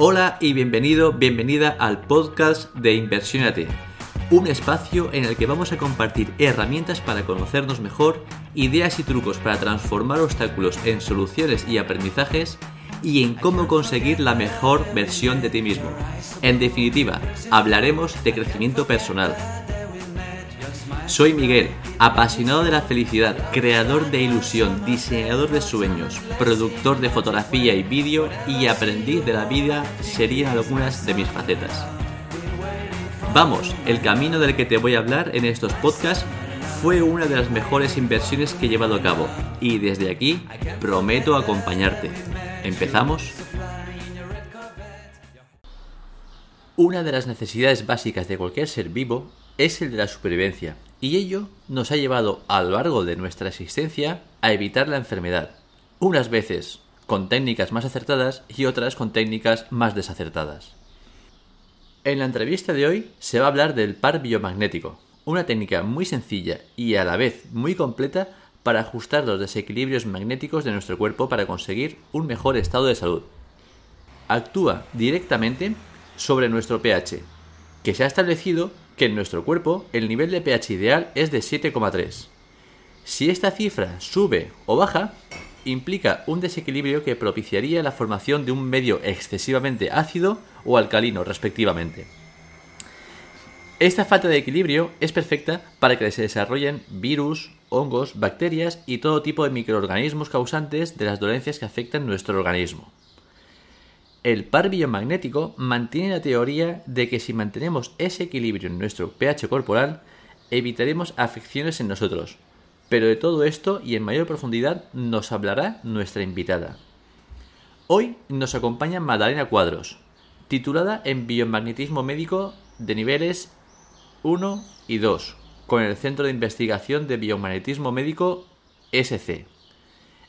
Hola y bienvenido, bienvenida al podcast de Inversiónate, un espacio en el que vamos a compartir herramientas para conocernos mejor, ideas y trucos para transformar obstáculos en soluciones y aprendizajes y en cómo conseguir la mejor versión de ti mismo. En definitiva, hablaremos de crecimiento personal. Soy Miguel, apasionado de la felicidad, creador de ilusión, diseñador de sueños, productor de fotografía y vídeo y aprendiz de la vida serían algunas de mis facetas. Vamos, el camino del que te voy a hablar en estos podcasts fue una de las mejores inversiones que he llevado a cabo y desde aquí prometo acompañarte. ¿Empezamos? Una de las necesidades básicas de cualquier ser vivo es el de la supervivencia, y ello nos ha llevado a lo largo de nuestra existencia a evitar la enfermedad, unas veces con técnicas más acertadas y otras con técnicas más desacertadas. En la entrevista de hoy se va a hablar del par biomagnético, una técnica muy sencilla y a la vez muy completa para ajustar los desequilibrios magnéticos de nuestro cuerpo para conseguir un mejor estado de salud. Actúa directamente sobre nuestro pH, que se ha establecido que en nuestro cuerpo el nivel de pH ideal es de 7,3. Si esta cifra sube o baja, implica un desequilibrio que propiciaría la formación de un medio excesivamente ácido o alcalino respectivamente. Esta falta de equilibrio es perfecta para que se desarrollen virus, hongos, bacterias y todo tipo de microorganismos causantes de las dolencias que afectan nuestro organismo. El par biomagnético mantiene la teoría de que si mantenemos ese equilibrio en nuestro pH corporal, evitaremos afecciones en nosotros. Pero de todo esto y en mayor profundidad nos hablará nuestra invitada. Hoy nos acompaña Madalena Cuadros, titulada en Biomagnetismo Médico de niveles 1 y 2, con el Centro de Investigación de Biomagnetismo Médico SC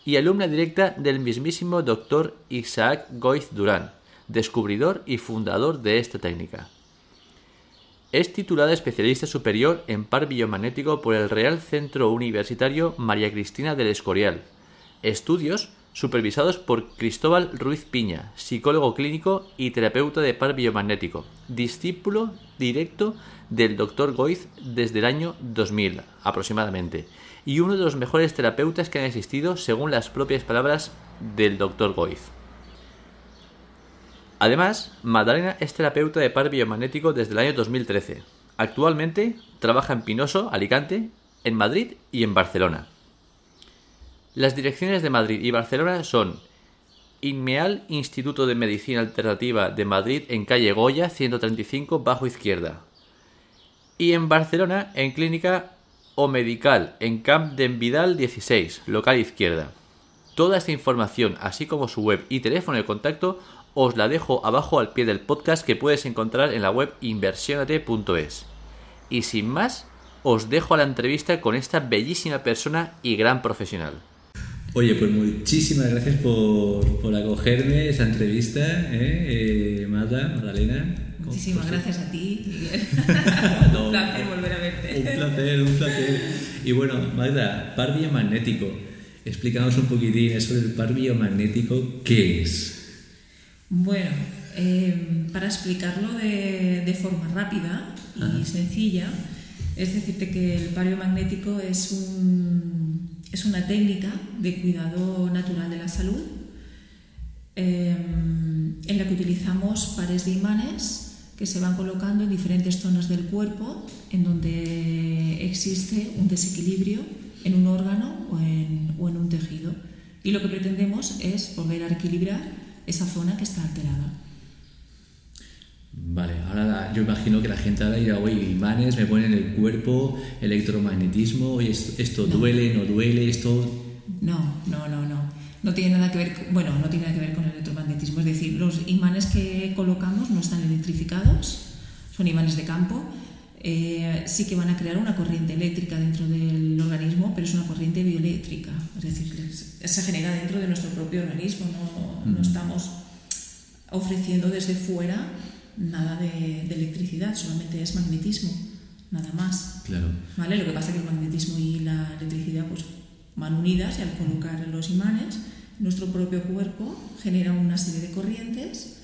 y alumna directa del mismísimo Dr. Isaac Goiz Durán, descubridor y fundador de esta técnica. Es titulada especialista superior en par biomagnético por el Real Centro Universitario María Cristina del Escorial. Estudios supervisados por Cristóbal Ruiz Piña, psicólogo clínico y terapeuta de par biomagnético, discípulo directo del Dr. Goiz desde el año 2000 aproximadamente, y uno de los mejores terapeutas que han existido según las propias palabras del Dr. Goiz. Además, Magdalena es terapeuta de par biomagnético desde el año 2013. Actualmente trabaja en Pinoso, Alicante, en Madrid y en Barcelona. Las direcciones de Madrid y Barcelona son Inmeal Instituto de Medicina Alternativa de Madrid en calle Goya 135 bajo izquierda. Y en Barcelona en Clínica o Medical en Camp de Vidal 16, local izquierda. Toda esta información, así como su web y teléfono de contacto, os la dejo abajo al pie del podcast que puedes encontrar en la web inversionate.es. Y sin más, os dejo a la entrevista con esta bellísima persona y gran profesional. Oye, pues muchísimas gracias por, por acogerme esa entrevista, ¿eh? eh Magdalena. Muchísimas gracias a ti, Miguel. un placer volver a verte. Un placer, un placer. Y bueno, Magda, par biomagnético. Explícanos un poquitín eso del par biomagnético, ¿qué es? Bueno, eh, para explicarlo de, de, forma rápida y sencilla, es decirte que el par biomagnético es, un, es una técnica de cuidado natural de la salud eh, en la que utilizamos pares de imanes que se van colocando en diferentes zonas del cuerpo en donde existe un desequilibrio en un órgano o en, o en un tejido. Y lo que pretendemos es volver a equilibrar esa zona que está alterada. Vale, ahora yo imagino que la gente ahora dirá, oye, imanes me ponen en el cuerpo, electromagnetismo, oye, esto, duele, no duele, esto... No, no, no, no no tiene nada que ver, bueno, no tiene nada que ver con el electromagnetismo, es decir, los imanes que colocamos no están electrificados, son imanes de campo, eh, sí que van a crear una corriente eléctrica dentro del organismo, pero es una corriente bioeléctrica, es decir, se genera dentro de nuestro propio organismo, no, no estamos ofreciendo desde fuera nada de, de, electricidad, solamente es magnetismo, nada más. Claro. ¿Vale? Lo que pasa es que el magnetismo y la electricidad pues, van unidas y al colocar los imanes, nuestro propio cuerpo genera una serie de corrientes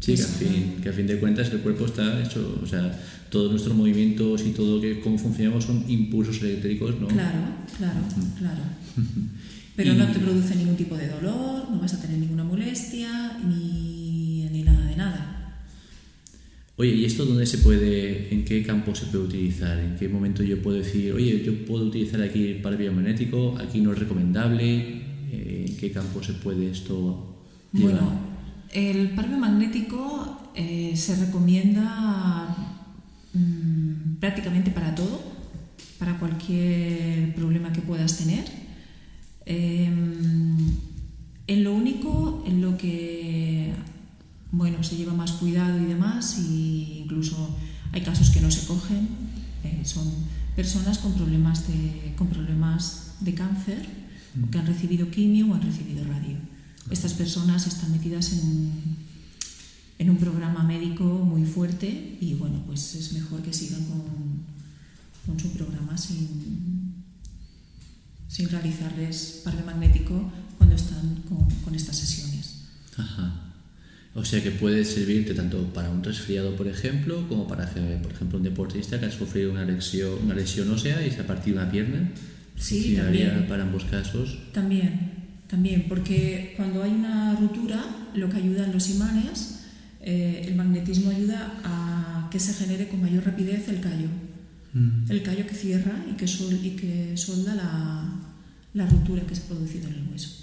Sí, que a, fin, que a fin de cuentas el cuerpo está hecho, o sea, todos nuestros movimientos y todo que cómo funcionamos son impulsos eléctricos, ¿no? Claro, claro, claro. Pero Y- no te produce ningún tipo de dolor, no vas a tener ninguna molestia, ni, ni nada de nada. Oye, ¿y esto dónde se puede, en qué campo se puede utilizar? ¿En qué momento yo puedo decir, oye, yo puedo utilizar aquí el par biomagnético, aquí no es recomendable? Eh, ¿En qué campo se puede esto llevar? Bueno, el par magnético eh, se recomienda mm, prácticamente para todo, para cualquier problema que puedas tener. Em, en lo único en lo que bueno se lleva más cuidado y demás, y incluso hay casos que no se cogen, eh, son personas con problemas de, con problemas de cáncer, que han recibido quimio o han recibido radio. Estas personas están metidas en un, en un programa médico muy fuerte y bueno, pues es mejor que sigan con, con su programa sin, sin realizarles par magnético cuando están con, con estas sesiones. Ajá. O sea que puede servirte tanto para un resfriado, por ejemplo, como para, por ejemplo, un deportista que ha sufrido una lesión, una lesión ósea y se ha partido una pierna. Sí, también. para ambos casos. También, también, porque cuando hay una ruptura, lo que ayudan los imanes, eh, el magnetismo ayuda a que se genere con mayor rapidez el callo. El callo que cierra y que, sol, y que solda la, la ruptura que se ha producido en el hueso.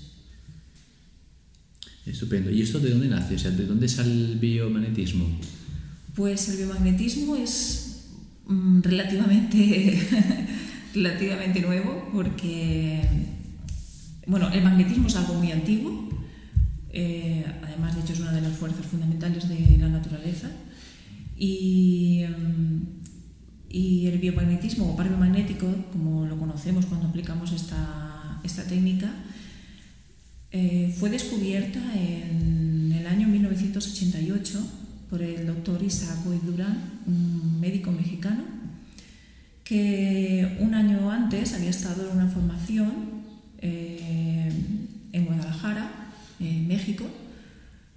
Estupendo. ¿Y esto de dónde nace? O sea, ¿de dónde sale el biomagnetismo? Pues el biomagnetismo es mm, relativamente, relativamente nuevo porque, bueno, el magnetismo es algo muy antiguo, eh, además de hecho es una de las fuerzas fundamentales de la naturaleza y, mm, y el biomagnetismo o par biomagnético, como lo conocemos cuando aplicamos esta, esta técnica, eh, fue descubierta en el año 1988 por el doctor Isaac Boyd Durán, un médico mexicano, que un año antes había estado en una formación eh, en Guadalajara, en México,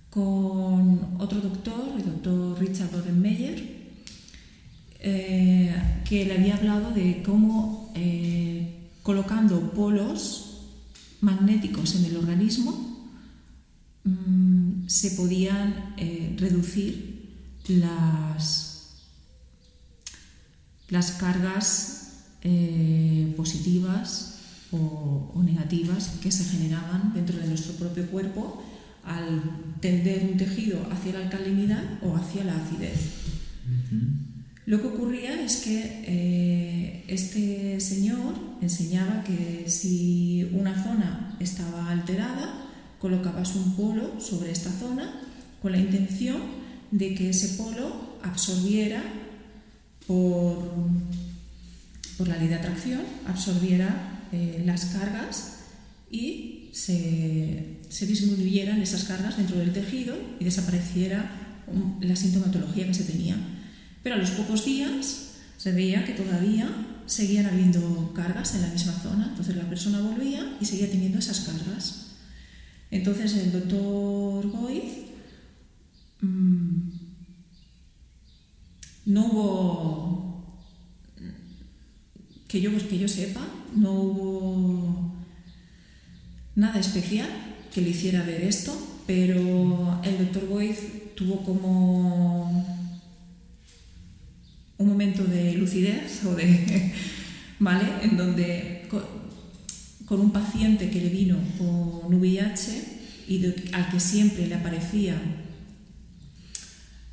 con otro doctor, el doctor Richard Rodenmeyer, eh, que le había hablado de cómo colocando polos magnéticos en el organismo mm, se podían eh, reducir las, las cargas eh, positivas o, o negativas que se generaban dentro de nuestro propio cuerpo al tender un tejido hacia la alcalinidad o hacia la acidez. Lo que ocurría es que eh, este señor enseñaba que si una zona estaba alterada, colocabas un polo sobre esta zona con la intención de que ese polo absorbiera por, por la ley de atracción, absorbiera eh, las cargas y se, disminuyeran esas cargas dentro del tejido y desapareciera um, la sintomatología que se tenía. Pero a los pocos días se veía que todavía seguían habiendo cargas en la misma zona, entonces la persona volvía y seguía teniendo esas cargas. Entonces el doctor Goiz mmm, no hubo, que yo, que yo sepa, no hubo nada especial que le hiciera ver esto, pero el doctor Goiz tuvo como un momento de lucidez o de, ¿vale? En donde con, un paciente que le vino con VIH y al que siempre le aparecía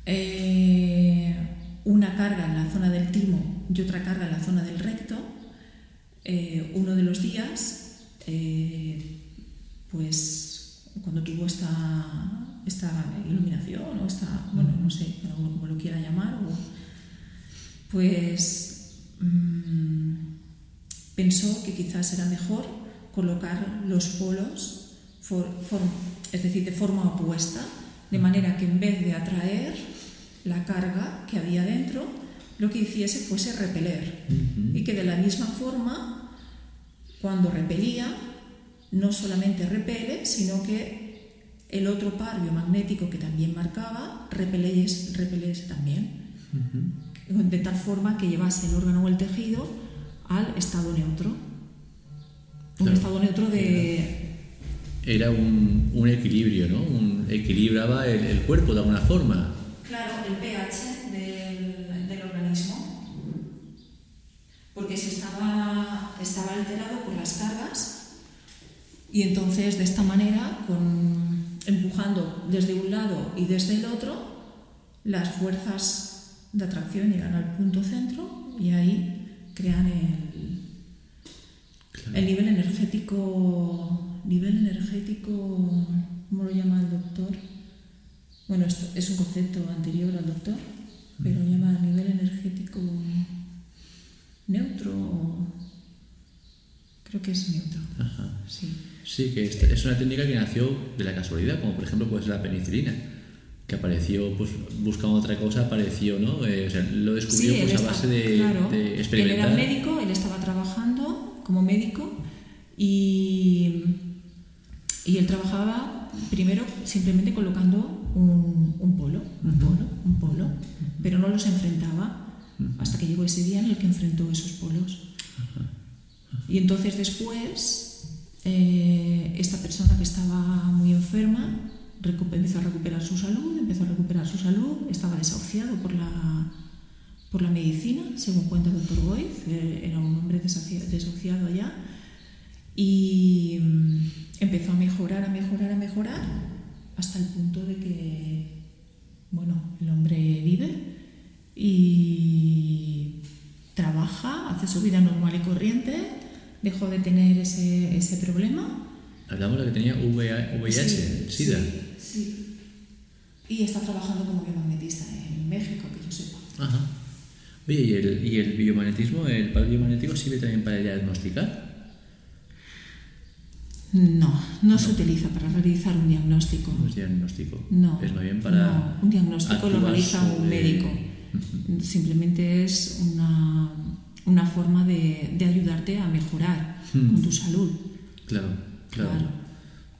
eh, una carga en la zona del timo y otra carga en la zona del recto, eh, uno de los días, eh, pues cuando tuvo esta, esta iluminación o esta, bueno, no sé, como lo quiera llamar, pues mmm, pensó que quizás era mejor colocar los polos, for, for, es decir, de forma opuesta, de manera que en vez de atraer la carga que había dentro, lo que hiciese fuese repeler. Uh -huh. Y que de la misma forma, cuando repelía, no solamente repele, sino que el otro par biomagnético que también marcaba repelese, repelese también. De tal forma que llevase el órgano o el tejido al estado neutro. Un Claro. estado neutro de... Era un, un equilibrio, ¿no? Un, equilibraba el, el cuerpo de alguna forma. Claro, el pH del, del organismo. Porque si estaba, estaba alterado por las cargas y entonces de esta manera, con, empujando desde un lado y desde el otro, las fuerzas de atracción llegan al punto centro y ahí crean el, el nivel energético, nivel energético, ¿cómo lo llama el doctor? Bueno, esto es un concepto anterior al doctor, pero lo llama nivel energético neutro, creo que es neutro, Ajá. sí. Sí, que es una técnica que nació de la casualidad, como por ejemplo pues la penicilina, que apareció, pues buscando otra cosa, apareció, ¿no? Eh, o sea, lo descubrió él pues, a base de, claro, de Él era experimentar. médico, él estaba trabajando como médico y, y él trabajaba primero simplemente colocando un, un polo, un polo, un polo, pero no los enfrentaba hasta que llegó ese día en el que enfrentó esos polos. Y entonces después, eh, esta persona que estaba muy enferma empezó a recuperar su salud, empezó a recuperar su salud, estaba desahuciado por la, por la medicina, según cuenta el doctor Boyd, eh, era un hombre desahucia- desahuciado ya, y mm, empezó a mejorar, a mejorar, a mejorar, hasta el punto de que, bueno, el hombre vive y trabaja, hace su vida normal y corriente, dejó de tener ese, ese problema. Hablamos de que tenía VIH, Sí, SIDA. sí, sí. Y está trabajando como biomagnetista en México, que yo sepa. Ajá. Oye, ¿y el, ¿y el biomagnetismo, el par biomagnético sirve también para diagnosticar? No, no, se utiliza para realizar un diagnóstico. No es diagnóstico. No. Es más bien para. no, un diagnóstico lo realiza un médico. Simplemente es una, una forma de, de ayudarte a mejorar Hmm. con tu salud. Claro, claro, Claro.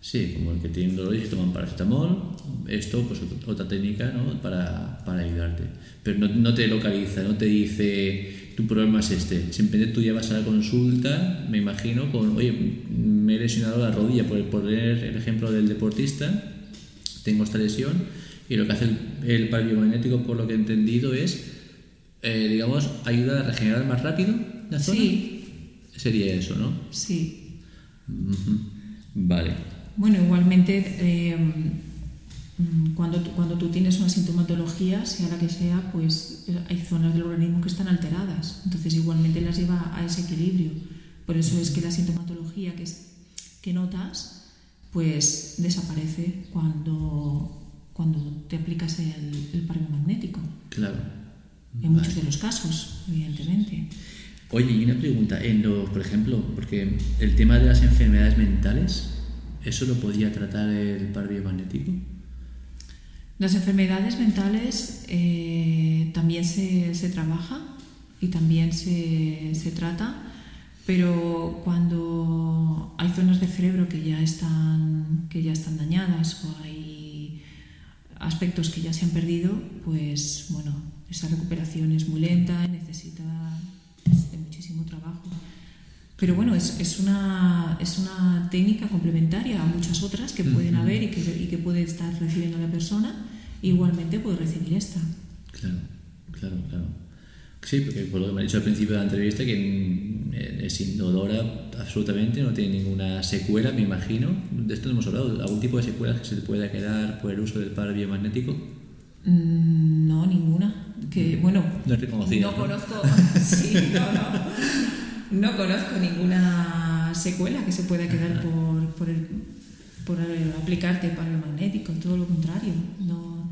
Sí, como el que tiene dolor y se toman paracetamol, esto, pues ot- otra técnica ¿no? para, para ayudarte. Pero no, no te localiza, no te dice tu problema es este. Simplemente tú ya vas a la consulta, me imagino, con, oye, me he lesionado la rodilla, por poner el ejemplo del deportista, tengo esta lesión, y lo que hace el, el par biomagnético, por lo que he entendido, es, eh, digamos, ayuda a regenerar más rápido la zona. Sí, Sería eso, ¿no? sí. Ujú. Vale. Bueno, igualmente, eh, mm, cuando, tú, cuando tú tienes una sintomatología, sea la que sea, pues eh, hay zonas del organismo que están alteradas. Entonces, igualmente las lleva a ese equilibrio. Por eso es que la sintomatología que, es- que notas, pues desaparece cuando, cuando te aplicas el, el par biomagnético. Claro. En muchos de los casos, evidentemente. Oye, y una pregunta, en los, por ejemplo, porque el tema de las enfermedades mentales, ¿eso lo podía tratar el par? Las enfermedades mentales eh, también se, se trabaja y también se, se trata, pero cuando hay zonas de cerebro que ya están, que ya están dañadas o hay aspectos que ya se han perdido, pues bueno, esa recuperación es muy lenta y necesita muchísimo trabajo. Pero bueno, es, es, una, es una técnica complementaria a muchas otras que pueden Ujú. haber y que, y que puede estar recibiendo la persona. Igualmente puede recibir esta. Claro, claro, claro. Sí, porque por lo que me ha dicho al principio de la entrevista, que mm, es indolora absolutamente, no tiene ninguna secuela, me imagino. De esto no hemos hablado. ¿Algún tipo de secuelas que se te pueda quedar por el uso del par biomagnético? Mm, No, ninguna. Que bueno, No es reconocido. no conozco, sí, no, no. No conozco ninguna secuela que se pueda quedar por, por, el- por el aplicarte para el magnético, todo lo contrario. No,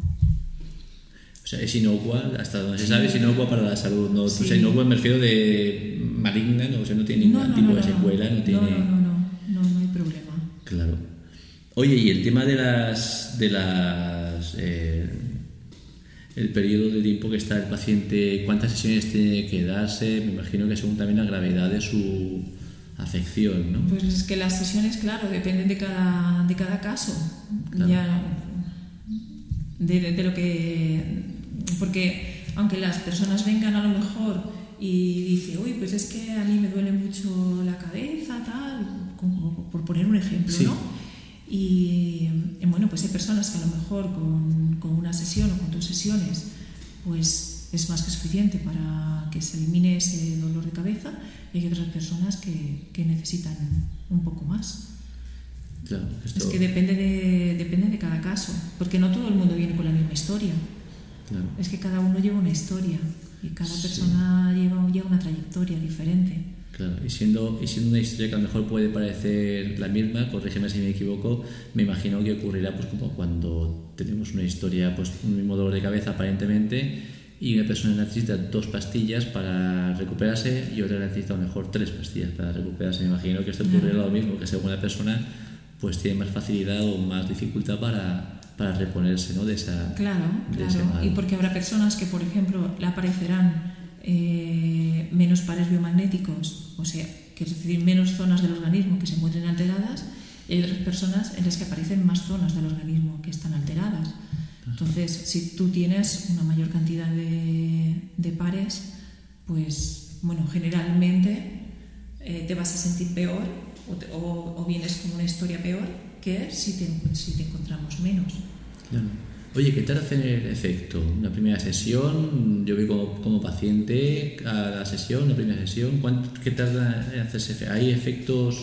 O sea, es inocua, hasta donde se sabe, es inocua para la salud. ¿no? O sea, inocua me refiero de maligna, ¿no? o sea, no tiene ningún no, no, tipo no, de secuela, no, tiene... No, no, no, no, no, no hay problema. Claro. Oye, y el tema de las. de las. eh, el periodo de tiempo que está el paciente, cuántas sesiones tiene que darse, me imagino que según también la gravedad de su, afección, ¿no? Pues es que las sesiones, claro, dependen de cada, de cada caso. Ya, de, de, lo que. Porque aunque las personas vengan a lo mejor y dice, uy, pues es que a mí me duele mucho la cabeza, tal, como por poner un ejemplo, ¿no? Y bueno, pues hay personas que a lo mejor con, con una sesión o con dos sesiones, pues es más que suficiente para que se elimine ese dolor de cabeza y hay otras personas que, que necesitan un poco más. Claro, esto... Es que depende de, depende de cada caso, porque no todo el mundo viene con la misma historia. Claro. Es que cada uno lleva una historia y cada persona lleva, lleva una trayectoria diferente. Claro, y siendo, y siendo una historia que a lo mejor puede parecer la misma, corrígeme si me equivoco, me imagino que ocurrirá pues como cuando tenemos una historia, pues un mismo dolor de cabeza aparentemente, y una persona necesita dos pastillas para recuperarse y otra necesita a lo mejor tres pastillas para recuperarse. Me imagino que esto ocurrirá lo mismo, que según la persona pues tiene más facilidad o más dificultad para, para reponerse ¿no? de esa Claro, de claro. ese mal. Y porque habrá personas que, por ejemplo, le aparecerán eh, menos pares biomagnéticos, o sea, que es decir, menos zonas del organismo que se encuentren alteradas, y hay otras personas en las que aparecen más zonas del organismo que están alteradas. Entonces, si tú tienes una mayor cantidad de, de pares, pues, bueno, generalmente eh, te vas a sentir peor o, te- o- o vienes con una historia peor que si te, si te encontramos menos. Claro. Oye, ¿qué tal hace el efecto? Una primera sesión, yo veo como, como paciente cada sesión, una primera sesión, ¿cuánto, ¿qué tarda en hacerse? efe- ¿Hay efectos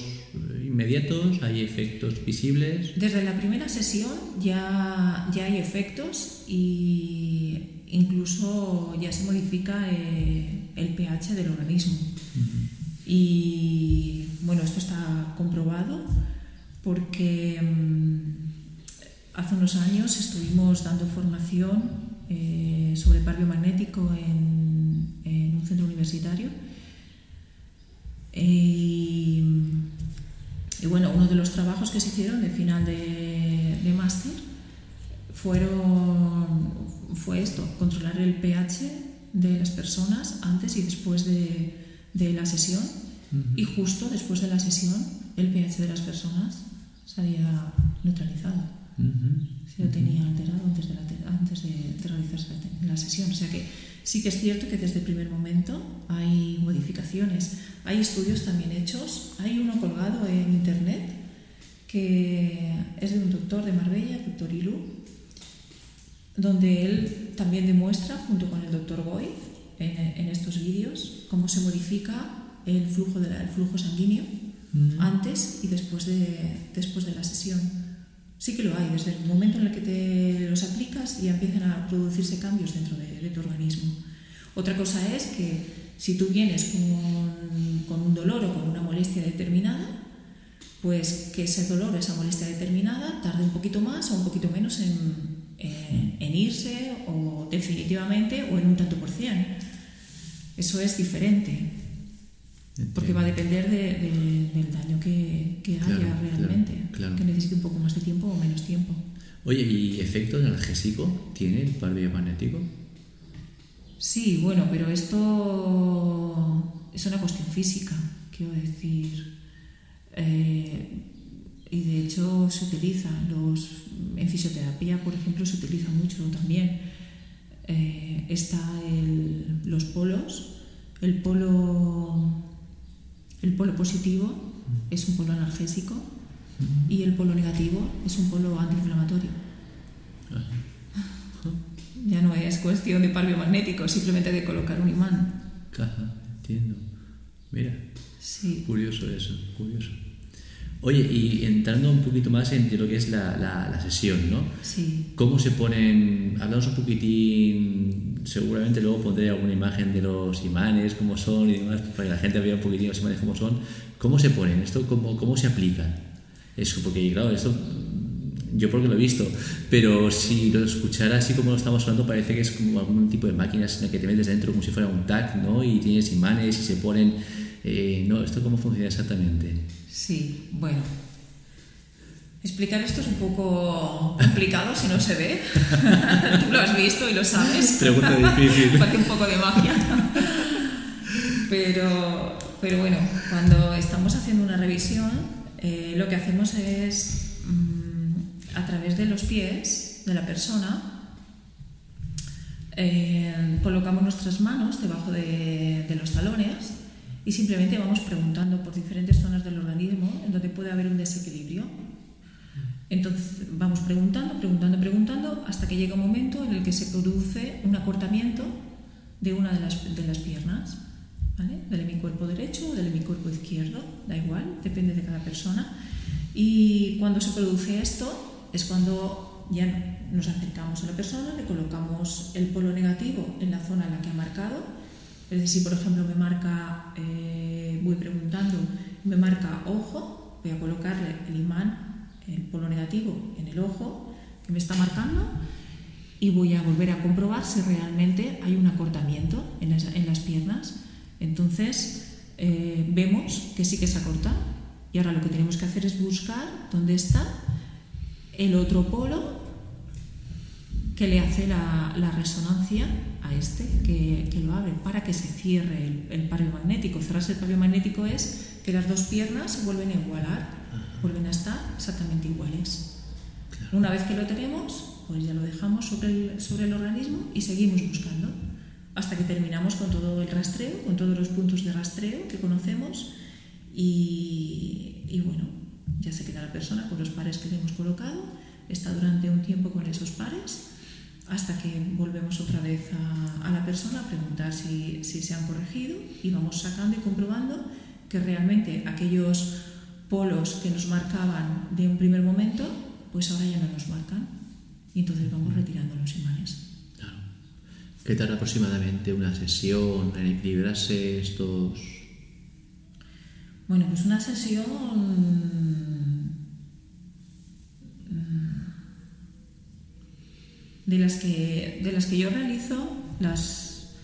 inmediatos? ¿Hay efectos visibles? Desde la primera sesión ya, ya hay efectos y incluso ya se modifica eh, el pH del organismo. Y bueno, esto está comprobado porque mm, hace unos años estuvimos dando formación eh, sobre par biomagnético en, en un centro universitario. Y, y bueno, uno de los trabajos que se hicieron de final de, de máster fueron, fue esto, controlar el pH de las personas antes y después de, de la sesión. Y justo después de la sesión, el pH de las personas se había neutralizado. Ujú. Se lo tenía alterado antes de, la te- antes de, realizarse la, sesión. O sea que sí que es cierto que desde el primer momento hay modificaciones. Hay estudios también hechos. Hay uno colgado en internet que es de un doctor de Marbella, el doctor Ilu, donde él también demuestra, junto con el doctor Goy, en, en estos vídeos, cómo se modifica el flujo, de la- el flujo sanguíneo antes y después de, después de la sesión. Sí que lo hay, desde el momento en el que te los aplicas ya empiezan a producirse cambios dentro de, de tu organismo. Otra cosa es que si tú vienes con, con un dolor o con una molestia determinada, pues que ese dolor, esa molestia determinada, tarde un poquito más o un poquito menos en, en- en irse o definitivamente o en un tanto por cien. Eso es diferente, porque va a depender de- de- del daño que, que haya Claro, claro, realmente, claro. que necesite un poco más de tiempo o menos tiempo. Oye, ¿y efecto analgésico tiene el par biomagnético? Sí, bueno, pero esto es una cuestión física, quiero decir. Eh, y de hecho se utiliza, los, en fisioterapia, por ejemplo, se utiliza mucho también. Eh, está el- los polos, el polo, el polo positivo es un polo analgésico y el polo negativo es un polo antiinflamatorio. Ya no es cuestión de par biomagnético, simplemente de colocar un imán. Caja, entiendo. Mira, Sí. curioso eso, curioso. Oye, y entrando un poquito más en lo que es la, la- la sesión, ¿no? Sí. ¿Cómo se ponen? Hablamos un poquitín, seguramente luego pondré alguna imagen de los imanes, cómo son y demás, para que la gente vea un poquitín los imanes cómo son. ¿Cómo se ponen? ¿Esto cómo, cómo se aplican? Eso, porque claro, esto yo porque lo he visto, pero si lo escuchara así como lo estamos hablando parece que es como algún tipo de máquinas en la que te metes dentro como si fuera un tag, ¿no? Y tienes imanes y se ponen... eh, no, ¿esto cómo funciona exactamente? Sí, bueno. Explicar esto es un poco complicado si no se ve. Tú lo has visto y lo sabes. Pregunta difícil. Parece un poco de magia. Pero Pero bueno, cuando estamos haciendo una revisión, eh, lo que hacemos es, mm, a través de los pies de la persona, eh, colocamos nuestras manos debajo de, de los talones y simplemente vamos preguntando por diferentes zonas del organismo en donde puede haber un desequilibrio. Entonces vamos preguntando, preguntando, preguntando hasta que llega un momento en el que se produce un acortamiento de una de las, de las piernas, ¿vale? del hemicuerpo derecho o del hemicuerpo izquierdo, da igual, depende de cada persona. Y cuando se produce esto es cuando ya nos acercamos a la persona, le colocamos el polo negativo en la zona en la que ha marcado es decir, si por ejemplo me marca, eh, voy preguntando, me marca ojo, voy a colocarle el imán, el polo negativo en el ojo que me está marcando y voy a volver a comprobar si realmente hay un acortamiento en, las piernas. Entonces eh, vemos que sí que se acorta y ahora lo que tenemos que hacer es buscar dónde está el otro polo que le hace la, la resonancia a este que, que, lo abre para que se cierre el, el pario magnético. Cerrarse el pario magnético es que las dos piernas se vuelven a igualar, vuelven a estar exactamente iguales. Una vez que lo tenemos, pues ya lo dejamos sobre el, sobre el organismo y seguimos buscando hasta que terminamos con todo el rastreo, con todos los puntos de rastreo que conocemos y, y bueno, ya se queda la persona con los pares que le hemos colocado, está durante un tiempo con esos pares hasta que volvemos otra vez a, la persona a preguntar si, se han corregido y vamos sacando y comprobando que realmente aquellos polos que nos marcaban de un primer momento, pues ahora ya no nos marcan y entonces vamos retirando los imanes. Claro. ¿Qué tarda aproximadamente una sesión en equilibrarse estos? Bueno, pues una sesión de las que, de las que yo realizo, las,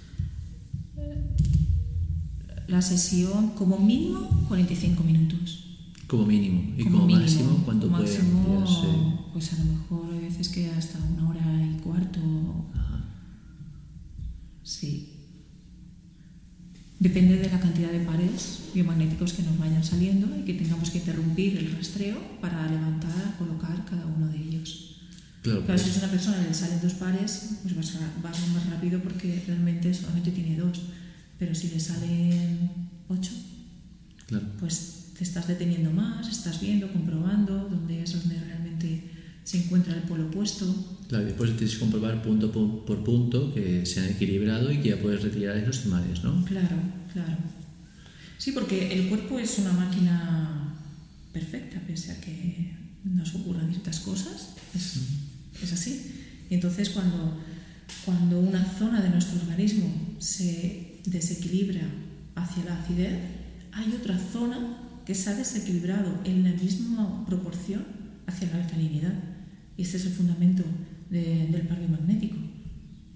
la sesión como mínimo 45 minutos. Como mínimo. ¿Y como, máximo cuánto puede máximo, Pues a lo mejor hay veces que hasta una hora y cuarto. Sí. Depende de la cantidad de pares biomagnéticos que nos vayan saliendo y que tengamos que interrumpir el rastreo para levantar, colocar cada uno de ellos. Claro, si es pues. una persona que le salen dos pares, pues vas a, vas más rápido porque realmente solamente tiene dos. Pero si le salen ocho, pues te estás deteniendo más, estás viendo, comprobando dónde es donde realmente se encuentra el polo opuesto. Claro, y después tienes que comprobar punto por punto que se han equilibrado y que ya puedes retirar esos imanes, ¿no? Claro, claro. Sí, porque el cuerpo es una máquina perfecta, pese a que nos ocurran ciertas cosas. Es, es así. Y entonces cuando, cuando una zona de nuestro organismo se desequilibra hacia la acidez, hay otra zona que se ha desequilibrado en la misma proporción hacia la alcalinidad. Y este es el fundamento del parque magnético.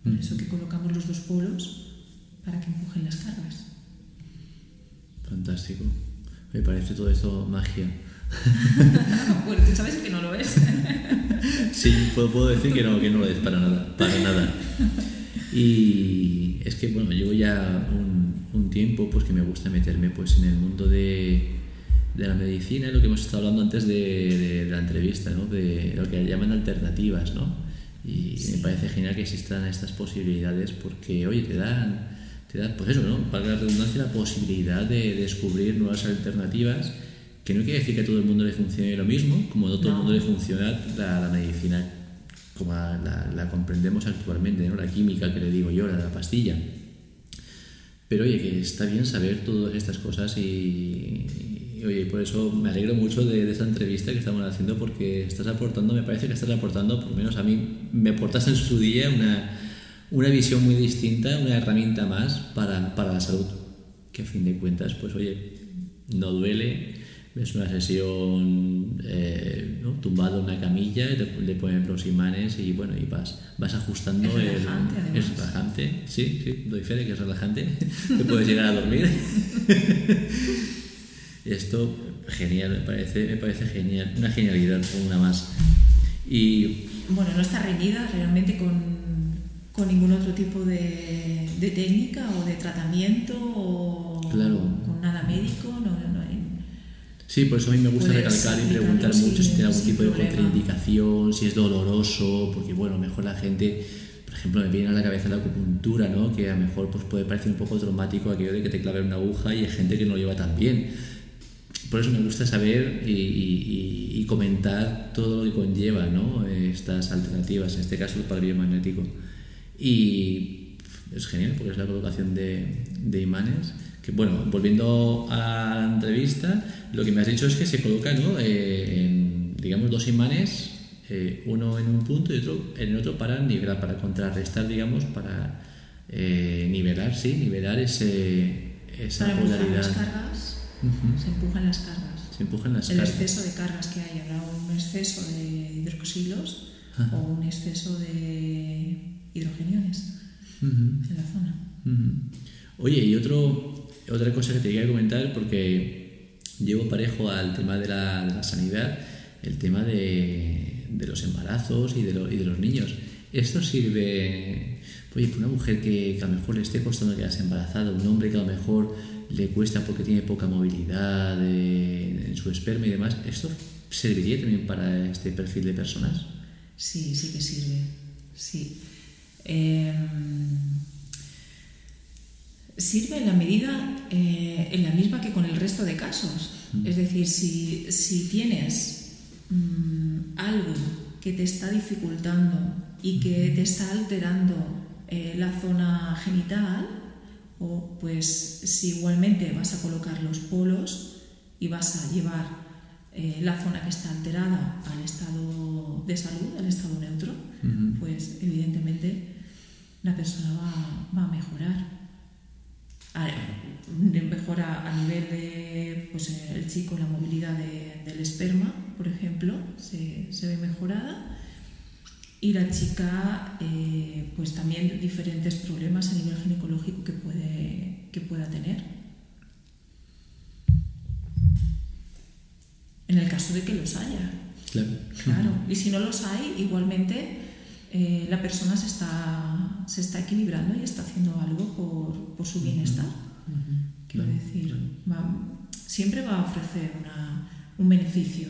Por eso que colocamos los dos polos para que empujen las cargas. Fantástico. Me parece todo esto magia. bueno, tú sabes que no lo es. sí, puedo, decir que no, que no lo es para nada, para nada. Y es que, bueno, llevo ya un, tiempo pues que me gusta meterme pues en el mundo de, de la medicina, lo que hemos estado hablando antes de, la entrevista, ¿no? de lo que llaman alternativas, ¿no? Y me parece genial que existan estas posibilidades porque, oye, te dan, te dan pues eso, ¿no? Para la redundancia, la posibilidad de descubrir nuevas alternativas que no quiere decir que a todo el mundo le funcione lo mismo, como a todo el mundo le funciona la, medicina como la, comprendemos actualmente, ¿no? la química que le digo yo, la, la pastilla. Pero oye, que está bien saber todas estas cosas y, oye, por eso me alegro mucho de, esta entrevista que estamos haciendo porque estás aportando, me parece que estás aportando, por lo menos a mí, me aportas en su día una, una visión muy distinta, una herramienta más para, para la salud, que a fin de cuentas, pues oye, no duele, es una sesión eh, ¿no? tumbado en una camilla, le ponen los imanes y bueno, y vas, vas ajustando es relajante, el. Es relajante, sí, sí, doy fe de que es relajante, te puedes llegar a dormir. Esto genial, me parece, me parece genial, una genialidad, una más. Y bueno, no está reñida realmente con, con ningún otro tipo de, de técnica o de tratamiento o claro. con nada médico, no, no hay... Sí, por eso a mí me gusta recalcar y preguntar mucho si tiene algún tipo de problema. contraindicación, si es doloroso, porque bueno, mejor la gente, por ejemplo, me viene a la cabeza la acupuntura, ¿no? Que a lo mejor pues, puede parecer un poco traumático aquello de que te claven una aguja y hay gente que no lo lleva tan bien. Por eso me gusta saber y, y- y- comentar todo lo que conlleva ¿no? estas alternativas, en este caso el palio magnético. Y es genial porque es la colocación de, de imanes. Que bueno, volviendo a la entrevista, lo que me has dicho es que se coloca ¿no? Eh, en, digamos, dos imanes, eh, uno en un punto y otro en el otro para nivelar, para contrarrestar, digamos, para eh, nivelar, sí, nivelar ese, esa Para empujar las polaridad. Se empujan las cargas. Se empujan las El cargas. exceso de cargas que hay, habrá un exceso de hidroxilos o un exceso de hidrogeniones Ujú. en la zona. Oye, y otro, otra cosa que te quería comentar, porque llevo parejo al tema de la, de la sanidad, el tema de, de los embarazos y de, lo- y de los niños. ¿Esto sirve, oye, para una mujer que, que a lo mejor le esté costando quedarse embarazada, un hombre que a lo mejor le cuesta porque tiene poca movilidad eh, en su esperma y demás, ¿esto serviría también para este perfil de personas? Sí, sí que sirve. Sí. Em, sirve en la medida, eh, en la misma que con el resto de casos. Es decir, si, si tienes mm, algo que te está dificultando y que te está alterando eh, la zona genital, o pues si igualmente vas a colocar los polos y vas a llevar eh, la zona que está alterada al estado de salud, al estado neutro, pues evidentemente la persona va, va a mejorar. A- mejora a nivel de pues, el chico la movilidad de- del esperma, por ejemplo, se, se ve mejorada. Y la chica, eh, pues también diferentes problemas a nivel ginecológico que, puede, que pueda tener. En el caso de que los haya. Claro. Claro, y si no los hay, igualmente eh, la persona se está, se está equilibrando y está haciendo algo por, por su bienestar. Quiero Claro, decir, va- siempre va a ofrecer una- un beneficio.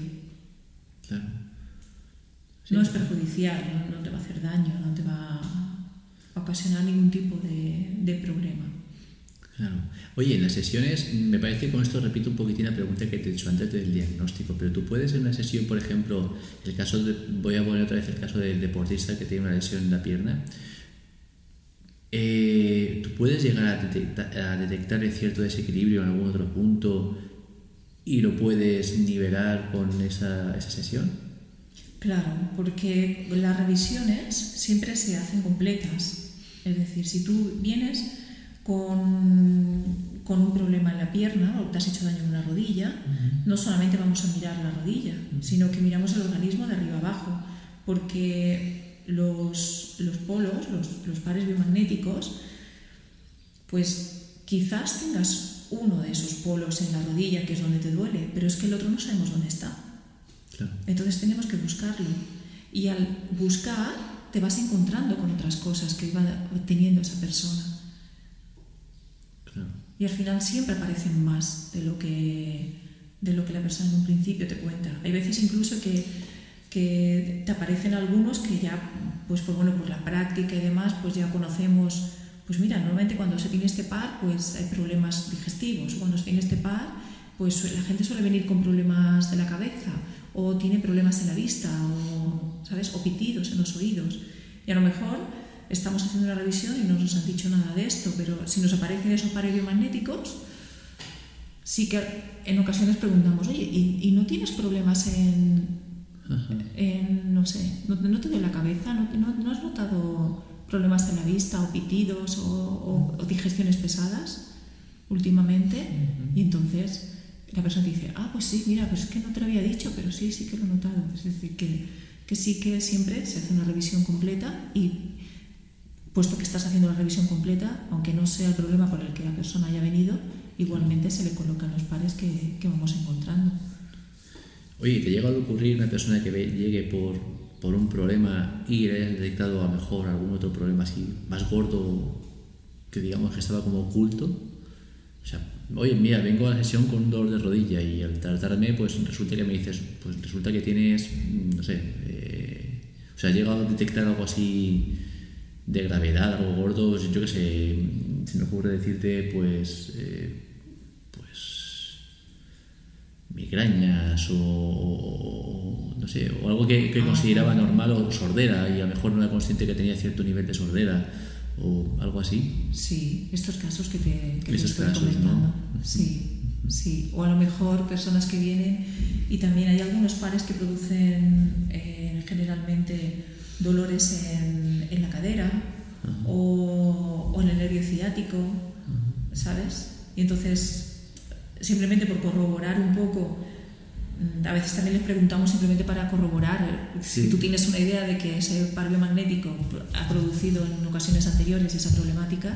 Claro. No es perjudicial, no, te va a hacer daño, no te va a ocasionar ningún tipo de, problema. Claro. Oye, en las sesiones, me parece que con esto repito un poquitín la pregunta que te he hecho antes del diagnóstico, pero tú puedes en una sesión, por ejemplo, el caso de, voy a poner otra vez el caso del deportista que tiene una lesión en la pierna, eh, tú puedes llegar a, detecta- a detectar cierto desequilibrio en algún otro punto y lo puedes nivelar con esa sesión. Claro, porque las revisiones siempre se hacen completas. Es decir, si tú vienes con, con un problema en la pierna o te has hecho daño en una rodilla, no solamente vamos a mirar la rodilla, sino que miramos el organismo de arriba abajo, porque los, los polos, los, los pares biomagnéticos, pues quizás tengas uno de esos polos en la rodilla, que es donde te duele, pero es que el otro no sabemos dónde está. Claro. Entonces tenemos que buscarlo. Y al buscar te vas encontrando con otras cosas que iba teniendo esa persona. Claro. Y al final siempre aparecen más de lo que, de lo que la persona en un principio te cuenta. Hay veces incluso que, que te aparecen algunos que ya, pues por, bueno, por la práctica y demás, pues ya conocemos, pues mira, normalmente cuando se tiene este par, pues hay problemas digestivos. Cuando se tiene este par, pues la gente suele venir con problemas de la cabeza o tiene problemas en la vista o, ¿sabes? o pitidos en los oídos. Y a lo mejor estamos haciendo una revisión y no nos han dicho nada de esto, pero si nos aparecen esos pares biomagnéticos, sí que en ocasiones preguntamos, oye, ¿y, y no tienes problemas en, en, no sé, no, no te duele la cabeza? ¿No, no, no has notado problemas en la vista o pitidos o, o- o digestiones pesadas últimamente? Y entonces la persona te dice, ah, pues sí, mira, pues es que no te lo había dicho, pero sí, sí que lo he notado. Es decir, que, que sí que siempre se hace una revisión completa y puesto que estás haciendo la revisión completa, aunque no sea el problema por el que la persona haya venido, igualmente se le colocan los pares que, que vamos encontrando. Oye, ¿te llega a ocurrir una persona que llegue por, por un problema y le hayas detectado a lo mejor algún otro problema así más gordo que digamos que estaba como oculto O sea, oye, mira, vengo a la sesión con un dolor de rodilla y al tratarme, pues resulta que me dices, pues resulta que tienes, no sé, eh, o sea, llegado a detectar algo así de gravedad, algo gordo, yo qué sé, se me ocurre decirte, pues, eh, pues, migrañas o, no sé, o algo que, que Ah, consideraba normal o sordera y a lo mejor no era consciente que tenía cierto nivel de sordera o algo así. Sí, estos casos que te, que te estoy casos, ¿no? comentando. Ujú. Sí, sí. O a lo mejor personas que vienen y también hay algunos pares que producen eh, generalmente dolores en, en la cadera o, o en el nervio ciático, ¿sabes? Y entonces, simplemente por corroborar un poco, a veces también les preguntamos simplemente para corroborar Sí. si tú tienes una idea de que ese par biomagnético ha producido en ocasiones anteriores esa problemática,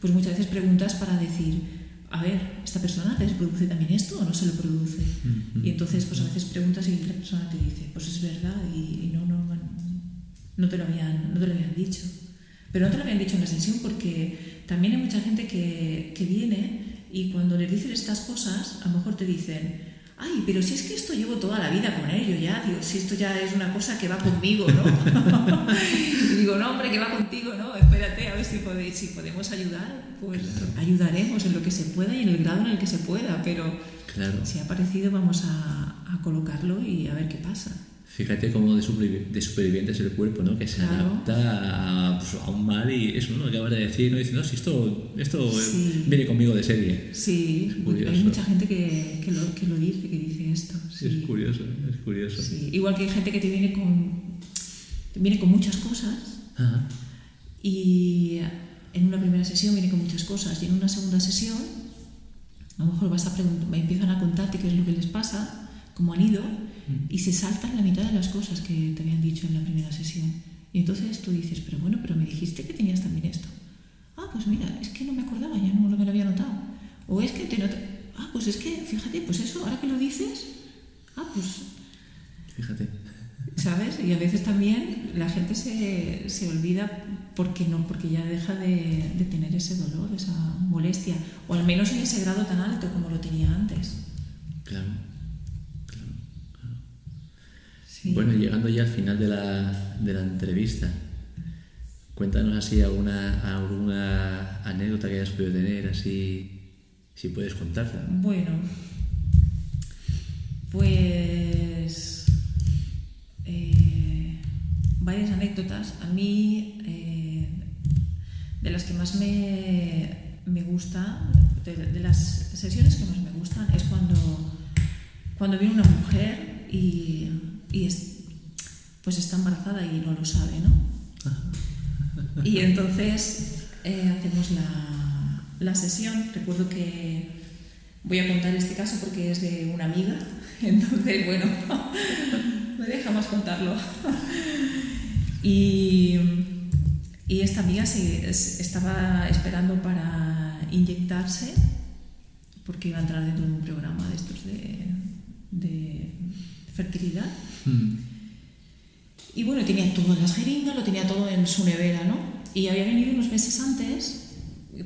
pues muchas veces preguntas para decir, a ver, ¿esta persona les produce también esto o no se lo produce? Ujú. Y entonces, pues a veces preguntas y la persona te dice, pues es verdad y, y no, no, no, te lo habían, no te lo habían dicho. Pero no te lo habían dicho en la sesión porque también hay mucha gente que, que viene y cuando les dices estas cosas, a lo mejor te dicen, ay, pero si es que esto llevo toda la vida con ello ya, digo, si esto ya es una cosa que va conmigo, ¿no? y digo, no, hombre, que va contigo, ¿no? Espérate, a ver si, podéis, si podemos ayudar, pues ayudaremos en lo que se pueda y en el grado en el que se pueda, pero Claro. si ha aparecido vamos a, a colocarlo y a ver qué pasa. Fíjate cómo de, supervi- de superviviente es el cuerpo, ¿no? Que se Claro. adapta a, pues, a un mal y eso, ¿no? Acabas de decir, ¿no? Dice, no, si esto, esto Sí. viene conmigo de serie. Sí, Es hay mucha gente que, que, lo, que lo dice, que dice esto. Sí. Es curioso, es curioso. Sí. Igual que hay gente que te viene con, te viene con muchas cosas Ajá. y en una primera sesión viene con muchas cosas y en una segunda sesión a lo mejor vas a pregun- empiezan a contarte qué es lo que les pasa, cómo han ido y se saltan la mitad de las cosas que te habían dicho en la primera sesión. Y entonces tú dices, pero bueno, pero me dijiste que tenías también esto. Ah, pues mira, es que no me acordaba, ya no me lo había notado. O es que te nota... Ah, pues es que, fíjate, pues eso, ahora que lo dices, ah, pues Fíjate. ¿Sabes? Y a veces también la gente se, se olvida porque no, porque ya deja de, de tener ese dolor, esa molestia, o al menos en ese grado tan alto como lo tenía antes. Claro. Sí. Bueno, llegando ya al final de la, de la entrevista, cuéntanos así alguna, alguna anécdota que hayas podido tener, así, si puedes contarla. Bueno, pues eh, varias anécdotas. A mí, eh, de las que más me, me gusta, de, de las sesiones que más me gustan, es cuando, cuando viene una mujer y, y es, pues está embarazada y no lo sabe, ¿no? Y entonces eh, hacemos la, la sesión. Recuerdo que voy a contar este caso porque es de una amiga, entonces, bueno, me deja más contarlo. Y, y esta amiga se, es- estaba esperando para inyectarse porque iba a entrar dentro de un programa de estos de, de fertilidad. Mm. Y bueno, tenía todas las jeringas, lo tenía todo en su nevera, ¿no? Y había venido unos meses antes,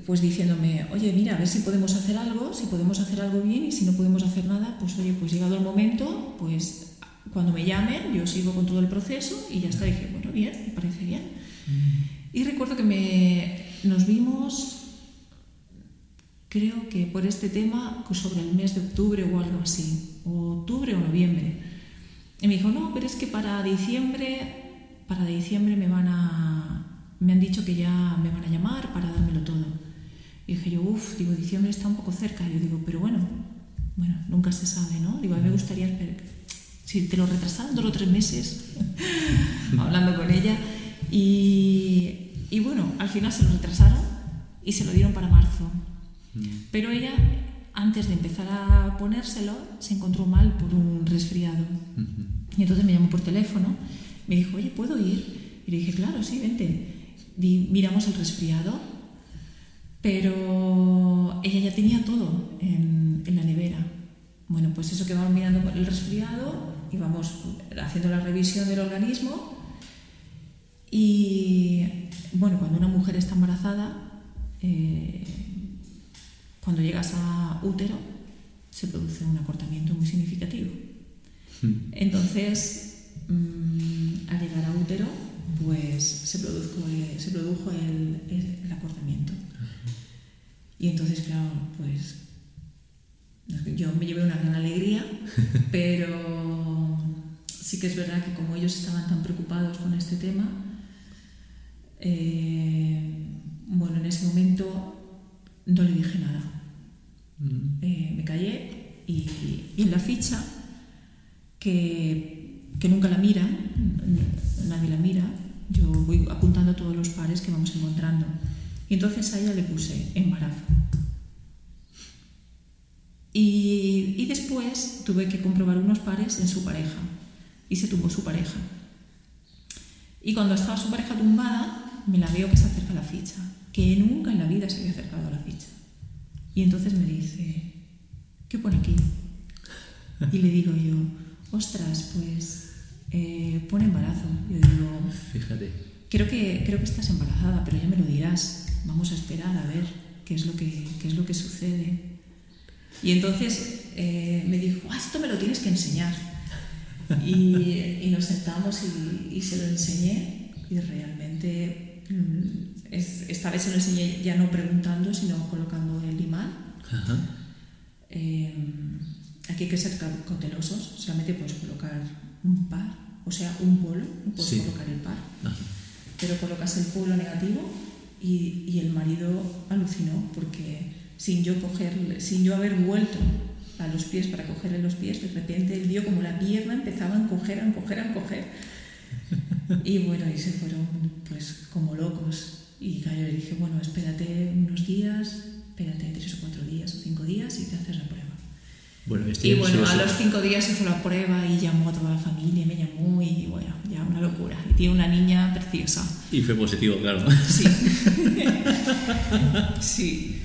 pues diciéndome, oye, mira, a ver si podemos hacer algo, si podemos hacer algo bien y si no podemos hacer nada, pues oye, pues llegado el momento, pues cuando me llamen, yo sigo con todo el proceso y ya está. dije, bueno, bien, me parece bien. Y recuerdo que me, nos vimos, creo que por este tema, sobre el mes de octubre o algo así, o octubre o noviembre. Y me dijo, no, pero es que para diciembre, para diciembre me van a, me han dicho que ya me van a llamar para dármelo todo. Y dije yo, uff, digo, diciembre está un poco cerca. Yo digo, pero bueno, bueno, nunca se sabe, ¿no? Digo, a mí me gustaría, esperar- si te lo retrasaran dos o tres meses, hablando con ella. Y, y bueno, al final se lo retrasaron y se lo dieron para marzo. Pero ella, antes de empezar a ponérselo, se encontró mal por un resfriado. Y entonces me llamó por teléfono, me dijo, oye, ¿puedo ir? Y le dije, claro, sí, vente. Di- miramos el resfriado, pero ella ya tenía todo en, en la nevera. Bueno, pues eso que vamos mirando el resfriado y vamos haciendo la revisión del organismo. Y bueno, cuando una mujer está embarazada, eh, cuando llegas a útero se produce un acortamiento muy significativo. Entonces, mm, al llegar a útero, pues se produjo, se produjo el, el acortamiento. Y entonces, claro, pues yo me llevé una gran alegría, pero sí que es verdad que como ellos estaban tan preocupados con este tema, eh, bueno, en ese momento no le dije nada. Mm. Eh, me callé y, en la ficha, que, que nunca la mira, nadie la mira, yo voy apuntando todos los pares que vamos encontrando. Y entonces a ella le puse embarazo. Y, y, después tuve que comprobar unos pares en su pareja. Y se tumbó su pareja. Y cuando estaba su pareja tumbada, me la veo que se acerca a la ficha, que nunca en la vida se había acercado a la ficha. Y entonces me dice, ¿qué pone aquí? Y le digo yo, ostras, pues eh, pone embarazo. Yo digo, fíjate. Creo que, creo que estás embarazada, pero ya me lo dirás. Vamos a esperar a ver qué es lo que, qué es lo que sucede. Y entonces eh, me dijo, ah, esto me lo tienes que enseñar. Y, y nos sentamos y, y, se lo enseñé y realmente es, esta vez se lo enseñé ya no preguntando, sino colocando el imán. Eh, aquí hay que ser cautelosos, solamente puedes colocar un par, o sea, un polo, puedes colocar el par, pero colocas el polo negativo y, y el marido alucinó porque sin yo cogerle, sin yo haber vuelto a los pies para cogerle los pies, de repente él vio como la pierna empezaba a encoger, a encoger, a encoger. Y bueno, y se fueron pues como locos. Y yo le dije, bueno, espérate unos días, espérate tres o cuatro días o cinco días y te haces la prueba. Bueno, este y bueno, a los cinco días hizo la prueba y llamó a toda la familia, me llamó y bueno, ya una locura. Y tiene una niña preciosa. Y fue positivo, claro. Sí. sí.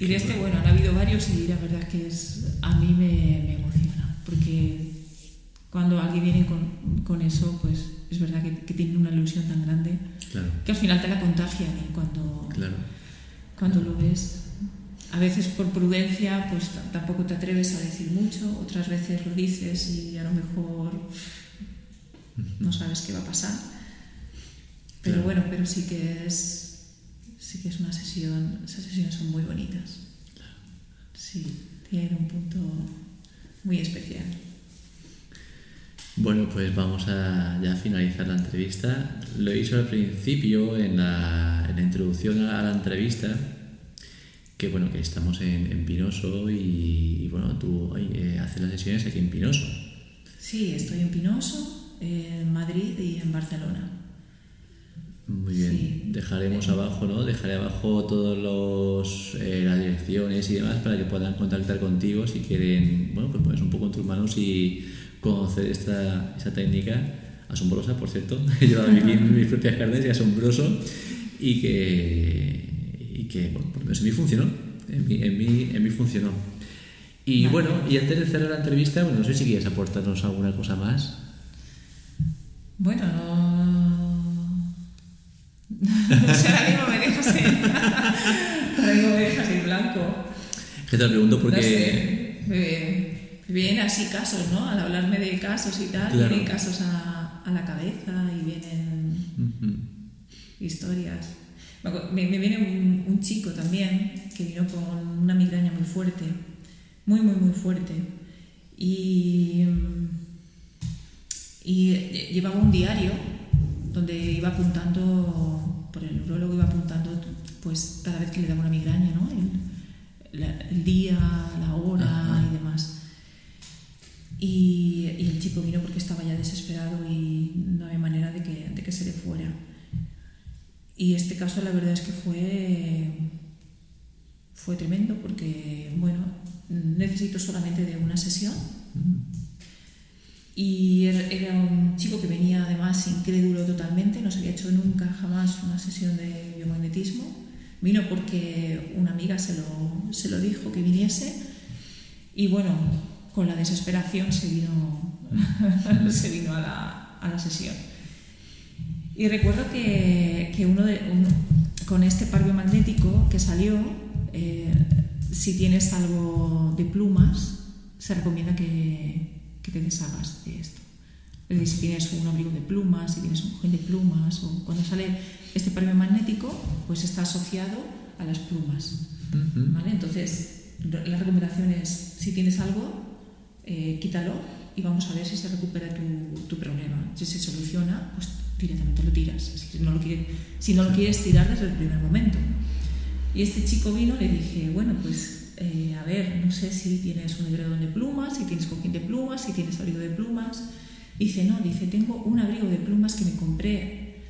Y de este, bueno, han habido varios y la verdad que es, a mí me, me emociona, porque cuando alguien viene con, con eso, pues es verdad que, que, tiene una ilusión tan grande que al final te la contagian y cuando, cuando lo ves, a veces por prudencia, pues tampoco te atreves a decir mucho, otras veces lo dices y a lo mejor no sabes qué va a pasar. Pero bueno, pero sí que es sí que es una sesión, esas sesiones son muy bonitas. Sí, tienen un punto muy especial. Bueno, pues vamos a ya finalizar la entrevista. Lo hizo al principio en la, en la introducción a la entrevista, que bueno, que estamos en, en Pinoso y, bueno, tú eh, haces las sesiones aquí en Pinoso. Sí, estoy en Pinoso, en Madrid y en Barcelona. Muy bien. Dejaremos abajo, ¿no? Dejaré abajo todos los eh, las direcciones y demás para que puedan contactar contigo si quieren, bueno, pues pones un poco en tus manos y conocer esta, esta técnica asombrosa, por cierto. He llevado aquí mis propias carnes y asombroso y que, y que bueno, por lo menos en mí funcionó. En mí, en mí, en mí funcionó. Y bueno, y antes de cerrar la entrevista, bueno, no sé si quieres aportarnos alguna cosa más. Bueno, no o sea, ahora mismo me dejas en, ahora mismo me dejas blanco. ¿Qué te lo pregunto porque... No sé, vienen así casos, ¿no? Al hablarme de casos y tal, vienen casos a, a, la cabeza y vienen historias. Me, me viene un, un, chico también que vino con una migraña muy fuerte, muy, muy, muy fuerte. Y, y llevaba un diario donde iba apuntando, por el neurólogo iba apuntando, pues cada vez que le daba una migraña, ¿no? El, el día, la hora y demás. Y, y, el chico vino porque estaba ya desesperado y no había manera de que, de que se le fuera. Y este caso la verdad es que fue, fue tremendo porque, bueno, necesito solamente de una sesión. Y era un chico que venía además incrédulo totalmente, no se había hecho nunca jamás una sesión de biomagnetismo. Vino porque una amiga se lo, se lo dijo que viniese y bueno, con la desesperación se vino, se vino a, la, a la sesión. Y recuerdo que, que uno, de, con este par biomagnético que salió, eh, si tienes algo de plumas, se recomienda que, que te deshagas de esto. Es decir, si tienes un abrigo de plumas, si tienes un cojín de plumas, o cuando sale este pareo magnético, pues está asociado a las plumas. ¿vale? Entonces, la recomendación es, si tienes algo, eh, quítalo y vamos a ver si se recupera tu, tu, problema. Si se soluciona, pues directamente lo tiras. Si no lo, quieres, si no lo quieres tirar desde el primer momento. Y este chico vino, le dije, bueno, pues eh, a ver, no sé si tienes un edredón de plumas, si tienes cojín de plumas, si tienes abrigo de plumas. Dice, no, dice, tengo un abrigo de plumas que me compré,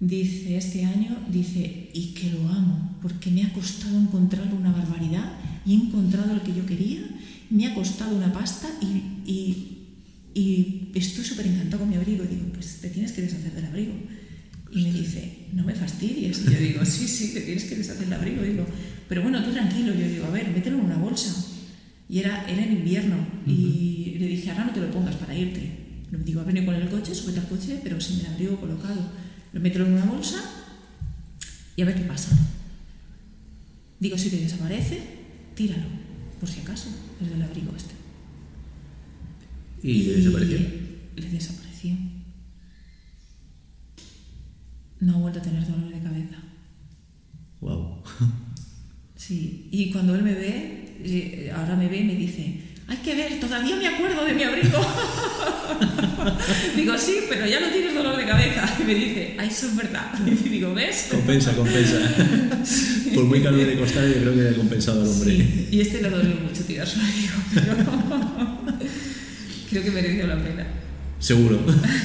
dice, este año, dice, y que lo amo, porque me ha costado encontrar una barbaridad y he encontrado el que yo quería, me ha costado una pasta y, y, y estoy súper encantado con mi abrigo. Digo, pues te tienes que deshacer del abrigo. Y me dice, no me fastidies. Y yo digo, sí, sí, te tienes que deshacer del abrigo. Digo, pero bueno, tú tranquilo. Yo digo, a ver, mételo en una bolsa. Y era, era en invierno. Y le dije, ahora no te lo pongas para irte. Le digo, ha venido con el coche, súbete al coche, pero sin el abrigo colocado. Lo mételo en una bolsa y a ver qué pasa. Digo, si te desaparece, tíralo, por si acaso, el del abrigo este. ¿Y, le desapareció? Le desapareció. No ha vuelto a tener dolor de cabeza. Wow. Sí, y cuando él me ve, eh, ahora me ve y me dice, hay que ver, todavía me acuerdo de mi abrigo. digo, sí, pero ya no tienes dolor de cabeza. Y me dice, ay, eso es verdad. Y digo, ¿ves? Compensa, compensa. Por muy caro de costar, yo creo que ha compensado al hombre. Sí. Y este le dolió mucho tirar su abrigo, pero creo que mereció la pena. Seguro,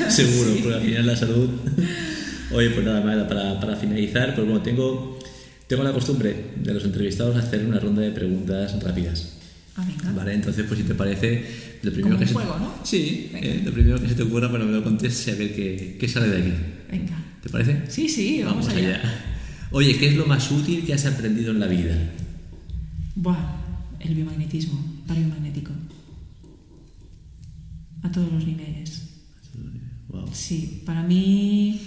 seguro, sí. porque al final la salud. Oye, pues nada, más para, para finalizar, pues bueno, tengo, tengo la costumbre de los entrevistados hacer una ronda de preguntas rápidas. Ah, venga. Vale, entonces, pues si te parece, lo primero Como que un se juego, ¿no? Sí, eh, lo primero que se te ocurra, bueno, me lo contestes y a ver qué, qué sale de aquí. Venga. ¿Te parece? Sí, sí, vamos, allá. Oye, ¿qué es lo más útil que has aprendido en la vida? Buah, el biomagnetismo, biomagnético. A todos los niveles. Wow. Sí, para mí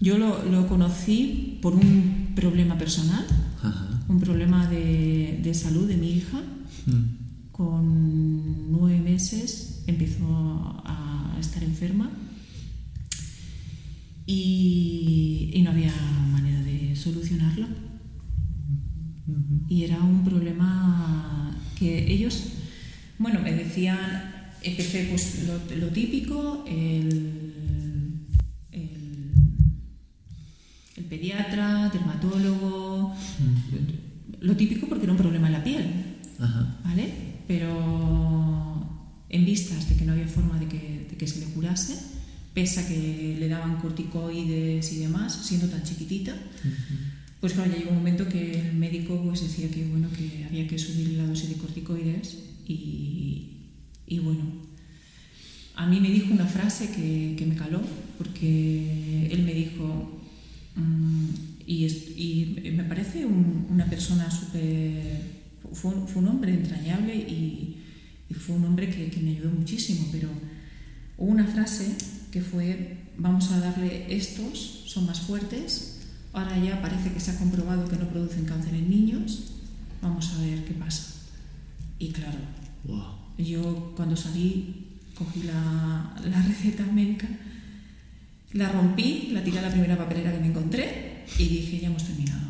yo lo, lo conocí por un problema personal, Ajá. un problema de, de salud de mi hija. Mm. Con nueve meses empezó a estar enferma y, y no había manera de solucionarlo. Y era un problema que ellos, bueno, me decían, empecé pues lo, lo típico, el, el, el pediatra, dermatólogo, lo típico porque era un problema en la piel, Ajá. ¿vale? Pero en vistas de que no había forma de que, de que se le curase, pese a que le daban corticoides y demás, siendo tan chiquitita, pues claro, ya llegó un momento que el médico pues decía que bueno que había que subir la dosis de corticoides y, y bueno, a mí me dijo una frase que, que me caló, porque él me dijo, mm, y, es- y me parece un- una persona súper... Fue, un- fue un hombre entrañable y, y fue un hombre que, que me ayudó muchísimo, pero hubo una frase que fue, vamos a darle estos, son más fuertes, ahora ya parece que se ha comprobado que no producen cáncer en niños, vamos a ver qué pasa. Y claro, Wow. yo cuando salí cogí la, la receta médica, la rompí, la tiré a la primera papelera que me encontré y dije, ya hemos terminado.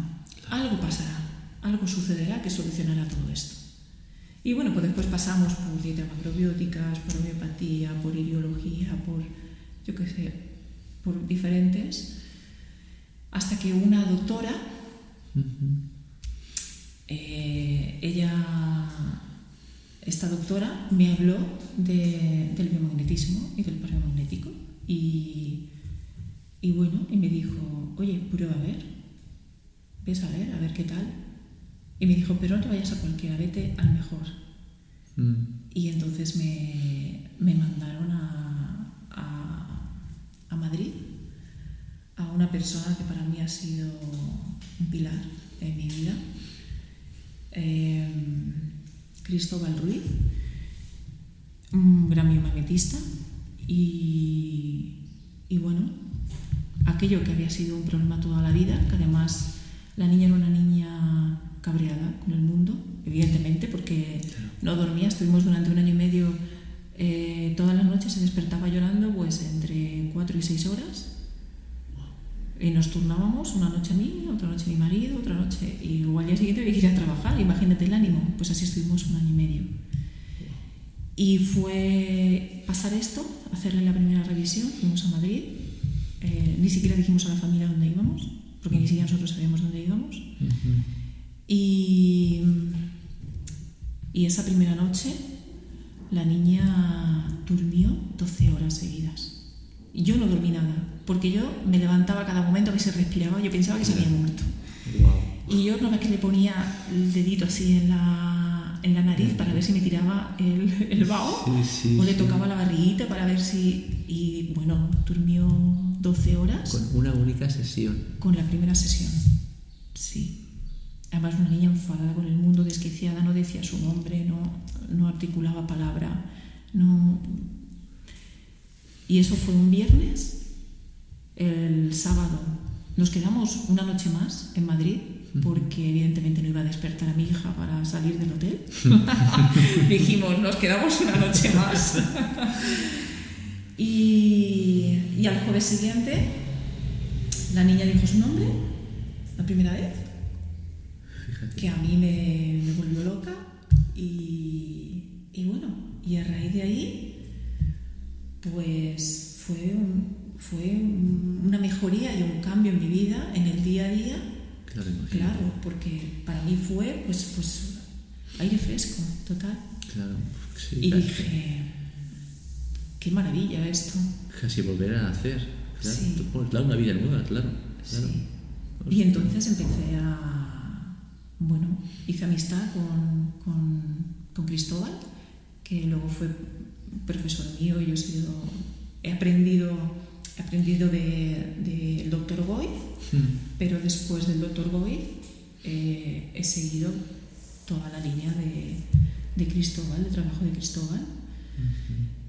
Algo pasará, algo sucederá que solucionará todo esto. Y bueno, pues después pasamos por dietas macrobióticas, por homeopatía, por ideología, por, yo qué sé, por diferentes, hasta que una doctora eh, ella, esta doctora, me habló de- del biomagnetismo y del pareo magnético. Y, y bueno, y me dijo, oye, prueba a ver, ves a ver, a ver qué tal. Y me dijo, pero no te vayas a cualquiera, vete al mejor. Mm. Y entonces me, me mandaron a, a, a Madrid, a una persona que para mí ha sido un pilar en mi vida, eh, Cristóbal Ruiz, un gran biomagnetista, y, y bueno, aquello que había sido un problema toda la vida, que además la niña era una niña cabreada con el mundo, evidentemente, porque no dormía. Estuvimos durante un año y medio, eh, todas las noches se despertaba llorando, pues entre cuatro y seis horas. Y nos turnábamos, una noche a mí, otra noche a mi marido, otra noche. Y luego al día siguiente había que ir a trabajar, imagínate el ánimo. Pues así estuvimos un año y medio. Y fue pasar esto, hacerle la primera revisión, fuimos a Madrid. Eh, ni siquiera dijimos a la familia dónde íbamos, porque ni siquiera nosotros sabíamos dónde íbamos. Y, y esa primera noche la niña durmió 12 horas seguidas. Y yo no dormí nada, porque yo me levantaba cada momento que se respiraba, yo pensaba que se había muerto. Y yo no vez que le ponía el dedito así en la, en la nariz para ver si me tiraba el, el vaho, o le tocaba la barriguita para ver si... Y bueno, durmió 12 horas. Con una única sesión. Con la primera sesión, sí. Además, una niña enfadada con el mundo, desquiciada, no decía su nombre, no, no articulaba palabra, no... Y eso fue un viernes. El sábado nos quedamos una noche más en Madrid porque evidentemente no iba a despertar a mi hija para salir del hotel. Dijimos, nos quedamos una noche más. y, y al jueves siguiente la niña dijo su nombre, la primera vez, que a mí me, me volvió loca y, y, bueno, y a raíz de ahí, pues fue, un, fue una mejoría y un cambio en mi vida, en el día a día. Claro, claro porque para mí fue pues, pues aire fresco, total. Claro, sí, y casi, dije, qué maravilla esto. casi volver a nacer. Claro, Sí. Una vida nueva, claro. claro. Sí. Y entonces empecé a, bueno, hice amistad con, con, con Cristóbal, que luego fue profesor mío y yo he sido, he aprendido, he aprendido del de, del doctor Goy, Mm. pero después del doctor Goy eh, he seguido toda la línea de, de Cristóbal, de trabajo de Cristóbal.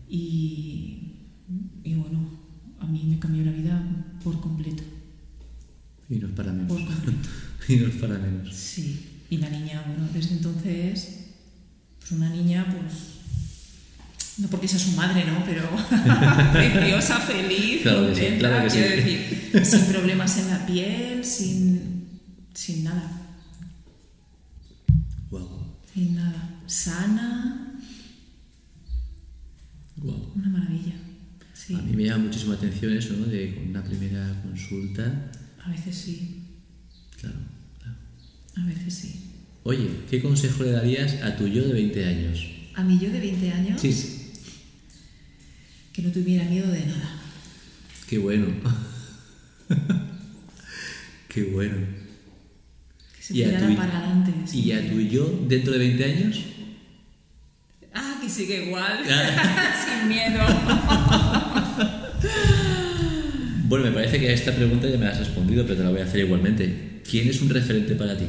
Y, y bueno, a mí me cambió la vida por completo. Y no es para menos. Por completo. y no es para menos. Sí, y la niña, bueno, desde entonces, pues una niña, pues, no porque sea su madre, ¿no? Pero preciosa, feliz, Claro que sí, contenta, claro que sí. quiero decir, sin problemas en la piel, sin, sin nada, Wow. sin nada, sana, Wow. una maravilla. Sí, A mí me llama muchísimo la atención eso, ¿no? De con una primera consulta. a veces sí, claro. A veces sí. Oye, ¿qué consejo le darías a tu yo de 20 años? A mí yo de 20 años, Sí, sí. que no tuviera miedo de nada. Qué bueno. Qué bueno. Que se tirara tu- para adelante. ¿Y a tu yo dentro de 20 años? Ah, que sigue igual. Ah. Sin miedo. Bueno, me parece que a esta pregunta ya me has respondido, pero te la voy a hacer igualmente. ¿Quién es un referente para ti?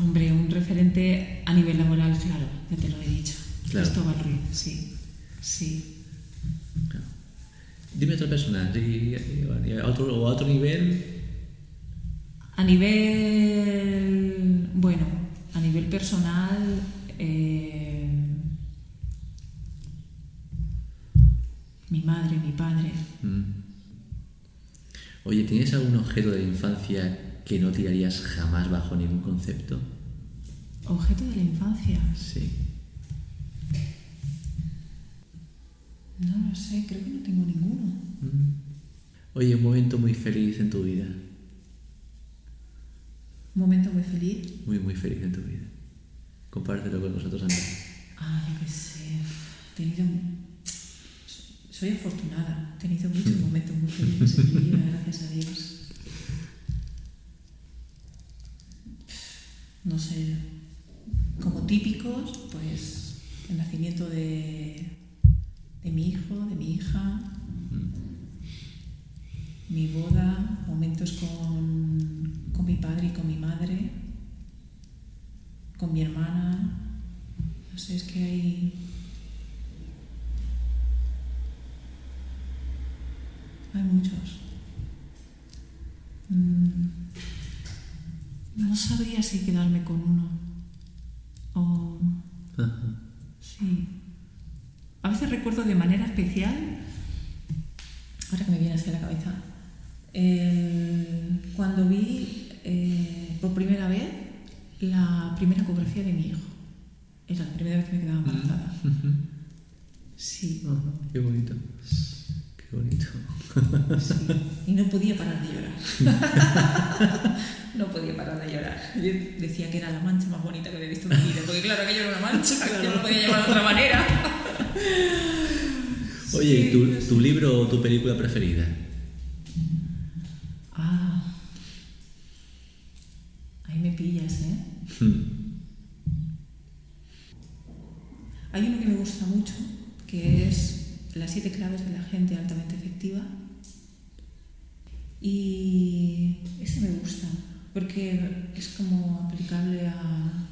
Hombre, un referente a nivel laboral, claro, ya te lo he dicho. Claro. Cristóbal Ruiz, sí. Sí. Claro. Dime otra persona, a otro, o a otro nivel. A nivel. Bueno, a nivel personal. eh, mi madre, mi padre. Mm. Oye, ¿tienes algún objeto de la infancia que no tirarías jamás bajo ningún concepto? Objeto de la infancia. Sí. No lo sé, creo que no tengo ninguno. Mm. Oye, un momento muy feliz en tu vida. Un momento muy feliz. Muy, muy feliz en tu vida. Compártelo con nosotros, Andrea. Ah, yo qué sé. He tenido. Soy afortunada. He tenido muchos momentos muy felices en mi vida, gracias a Dios. No sé. Como típicos, pues el nacimiento de, de mi hijo, de mi hija, mi boda, momentos con, con mi padre y con mi madre, con mi hermana. No sé, es que hay. Hay muchos. Mm, no sabría si quedarme con uno. O... Sí. A veces recuerdo de manera especial, ahora que me viene así a la cabeza, cuando vi eh, por primera vez la primera ecografía de mi hijo. Era la primera vez que me quedaba embarazada. Sí. qué bonito. Qué bonito. Sí. Y no podía parar de llorar. no podía parar de llorar. Yo decía que era la mancha más bonita que había visto en mi vida, porque claro, aquello era una mancha, que yo no podía llamar de otra manera. Oye, ¿tu, ¿tu libro o tu película preferida? Ah. Ahí me pillas, ¿eh? Hmm. Hay uno que me gusta mucho, que es Las siete claves de la gente altamente efectiva. Y ese me gusta, porque es como aplicable a,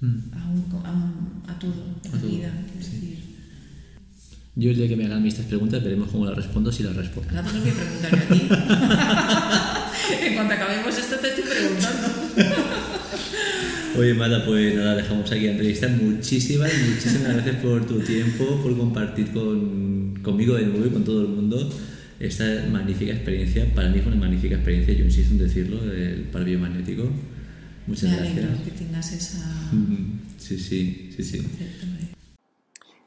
hmm. a, a, todo, a la vida. Yo el día que me hagan estas preguntas veremos cómo las respondo si las respondo. A preguntarme a ti. en cuanto acabemos esto te estoy preguntando. Oye, Mata, pues nada, dejamos aquí la entrevista. Muchísimas, muchísimas gracias por tu tiempo, por compartir con, conmigo de nuevo y con todo el mundo esta magnífica experiencia. Para mí fue una magnífica experiencia, yo insisto en decirlo, del par biomagnético. Muchas Me gracias. que tengas esa... Sí, sí, sí, sí.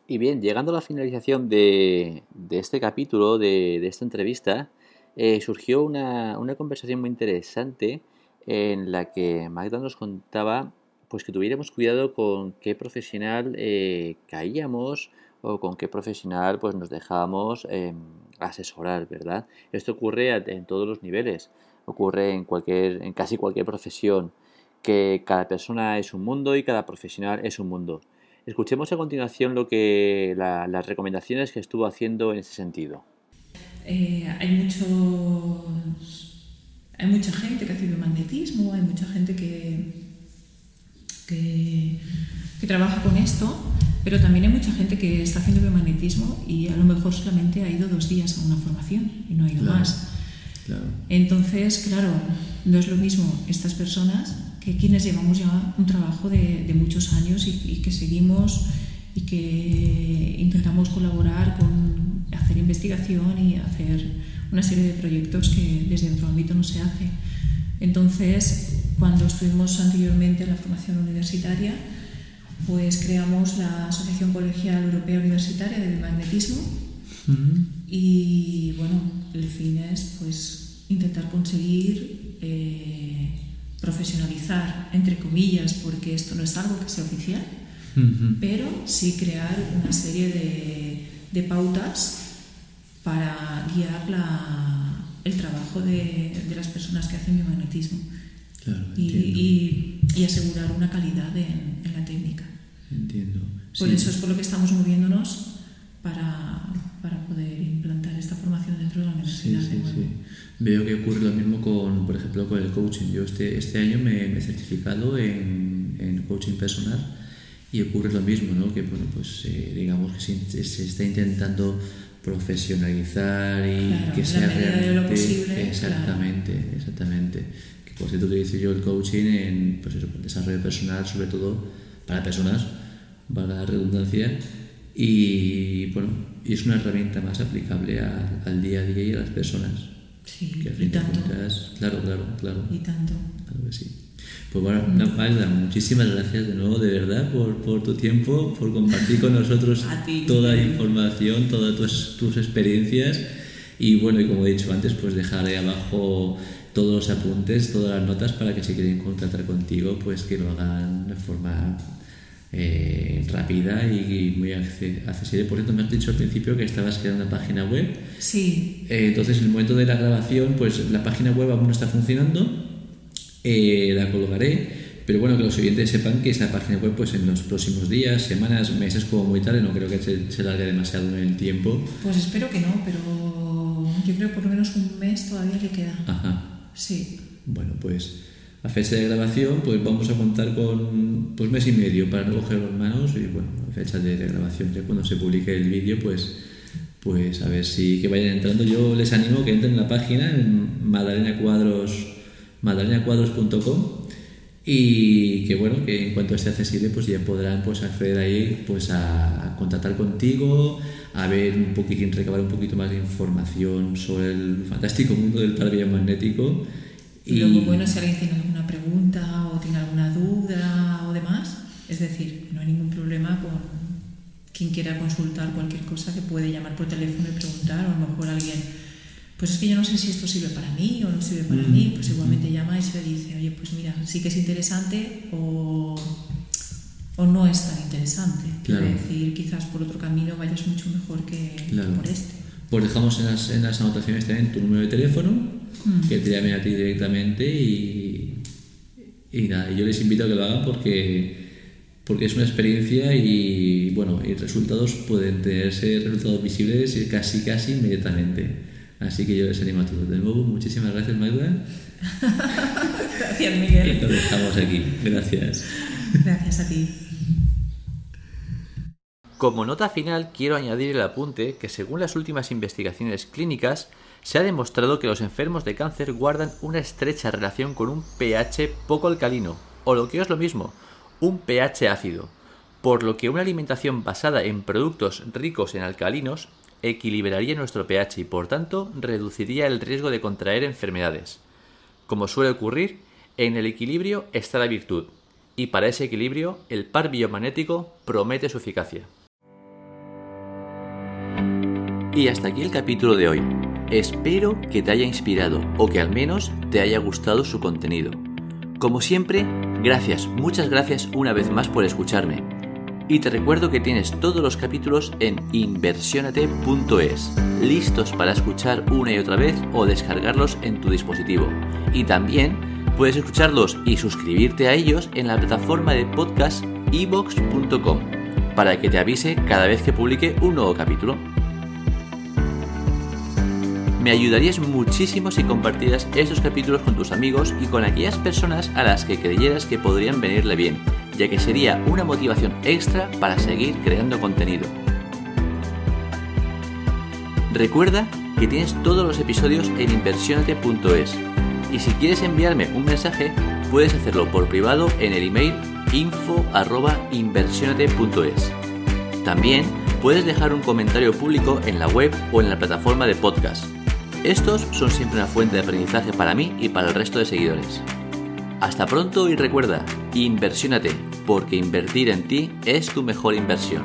Y bien, llegando a la finalización de, este capítulo, de, esta entrevista, eh, surgió una, conversación muy interesante en la que Magda nos contaba pues que tuviéramos cuidado con qué profesional eh, caíamos o con qué profesional pues nos dejábamos em, asesorar, ¿verdad? Esto ocurre en todos los niveles, ocurre en cualquier, en casi cualquier profesión, que cada persona es un mundo y cada profesional es un mundo. Escuchemos a continuación lo que las recomendaciones que estuvo haciendo en ese sentido. Eh, hay hay mucha gente que hace biomagnetismo, hay mucha gente que, que, trabaja con esto, pero también hay mucha gente que está haciendo biomagnetismo y a lo mejor solamente ha ido dos días a una formación y no ha ido más. Entonces, claro, no es lo mismo estas personas que quienes llevamos ya un trabajo de, muchos años y, que seguimos y que intentamos colaborar con hacer investigación y hacer una serie de proyectos que desde otro ámbito no se hace. Entonces, cuando estuvimos anteriormente en la formación universitaria, pues creamos la Asociación Colegial Europea Universitaria de Biomagnetismo. Y bueno, el fin es pues intentar conseguir eh, profesionalizar, entre comillas, porque esto no es algo que sea oficial, pero sí crear una serie de, de pautas para guiar la, el trabajo de, de, las personas que hacen biomagnetismo y, y, asegurar una calidad en, en la técnica. Entiendo. Por eso es por lo que estamos moviéndonos para, para poder implantar esta formación dentro de la universidad. Sí, sí, Veo que ocurre lo mismo con, por ejemplo, con el coaching. Yo este, este año me, he certificado en, en, coaching personal y ocurre lo mismo, ¿no? que bueno, pues, eh, digamos que se, se, está intentando profesionalizar y que sea realmente posible, exactamente exactamente que por cierto utilizo yo el coaching en pues eso, desarrollo personal sobre todo para personas para la redundancia y bueno y es una herramienta más aplicable al día a día y a las personas Sí, y tanto. claro, claro, claro. Y tanto. Claro que sí. Pues bueno, Magda, muchísimas gracias de nuevo, de verdad, por, por tu tiempo, por compartir con nosotros toda la información, todas tus, tus, experiencias. Y bueno, y como he dicho antes, pues dejaré abajo todos los apuntes, todas las notas para que si quieren contratar contigo, pues que lo hagan de forma eh, rápida y, muy accesible. Por cierto, me has dicho al principio que estabas creando una página web. Sí. Eh, entonces, en el momento de la grabación, pues la página web aún no está funcionando. Eh, la colgaré, pero bueno, que los oyentes sepan que esa página web, pues en los próximos días, semanas, meses, como muy tarde, no creo que se, se largue demasiado en el tiempo. Pues espero que no, pero yo creo que por lo menos un mes todavía le queda. Ajá. Sí. Bueno, pues a fecha de grabación, pues vamos a contar con pues mes y medio para no coger las manos y bueno, a fecha de grabación, ya cuando se publique el vídeo, pues pues a ver si que vayan entrando. Yo les animo que entren en la página en madalenacuadros madalenacuadros.com y que bueno, que en cuanto esté accesible pues ya podrán pues acceder ahí pues a, contactar contigo, a ver un poquitín, recabar un poquito más de información sobre el fantástico mundo del par magnético. Y, luego, bueno, si alguien tiene alguna pregunta o tiene alguna duda o demás, es decir, no hay ningún problema con quien quiera consultar cualquier cosa que puede llamar por teléfono y preguntar, o a lo mejor alguien, pues es que yo no sé si esto sirve para mí o no sirve para mí, mm. pues igualmente llama y se le dice, oye, pues mira, sí que es interesante o, o no es tan interesante. Quiero decir, quizás por otro camino vayas mucho mejor que por este. Pues dejamos en las, en las anotaciones también tu número de teléfono, mm. que te llame a ti directamente y, y nada, yo les invito a que lo hagan porque porque es una experiencia y bueno, y resultados pueden tenerse resultados visibles casi casi inmediatamente. Así que yo les animo a todos. De nuevo, muchísimas gracias Magda. gracias Miguel. Y lo dejamos aquí. Gracias. Gracias a ti. Como nota final, quiero añadir el apunte que según las últimas investigaciones clínicas, se ha demostrado que los enfermos de cáncer guardan una estrecha relación con un pH poco alcalino, o lo que es lo mismo, un pH ácido, por lo que una alimentación basada en productos ricos en alcalinos equilibraría nuestro pH y por tanto reduciría el riesgo de contraer enfermedades. Como suele ocurrir, en el equilibrio está la virtud, y para ese equilibrio el par biomagnético promete su eficacia. Y hasta aquí el capítulo de hoy. Espero que te haya inspirado o que al menos te haya gustado su contenido. Como siempre, gracias, muchas gracias una vez más por escucharme. Y te recuerdo que tienes todos los capítulos en inversionate.es, listos para escuchar una y otra vez o descargarlos en tu dispositivo. Y también puedes escucharlos y suscribirte a ellos en la plataforma de podcast ebox.com para que te avise cada vez que publique un nuevo capítulo. Me ayudarías muchísimo si compartieras estos capítulos con tus amigos y con aquellas personas a las que creyeras que podrían venirle bien, ya que sería una motivación extra para seguir creando contenido. Recuerda que tienes todos los episodios en inversionate.es y si quieres enviarme un mensaje puedes hacerlo por privado en el email info@inversionate.es. También puedes dejar un comentario público en la web o en la plataforma de podcast. Estos son siempre una fuente de aprendizaje para mí y para el resto de seguidores. Hasta pronto y recuerda, inversiónate, porque invertir en ti es tu mejor inversión.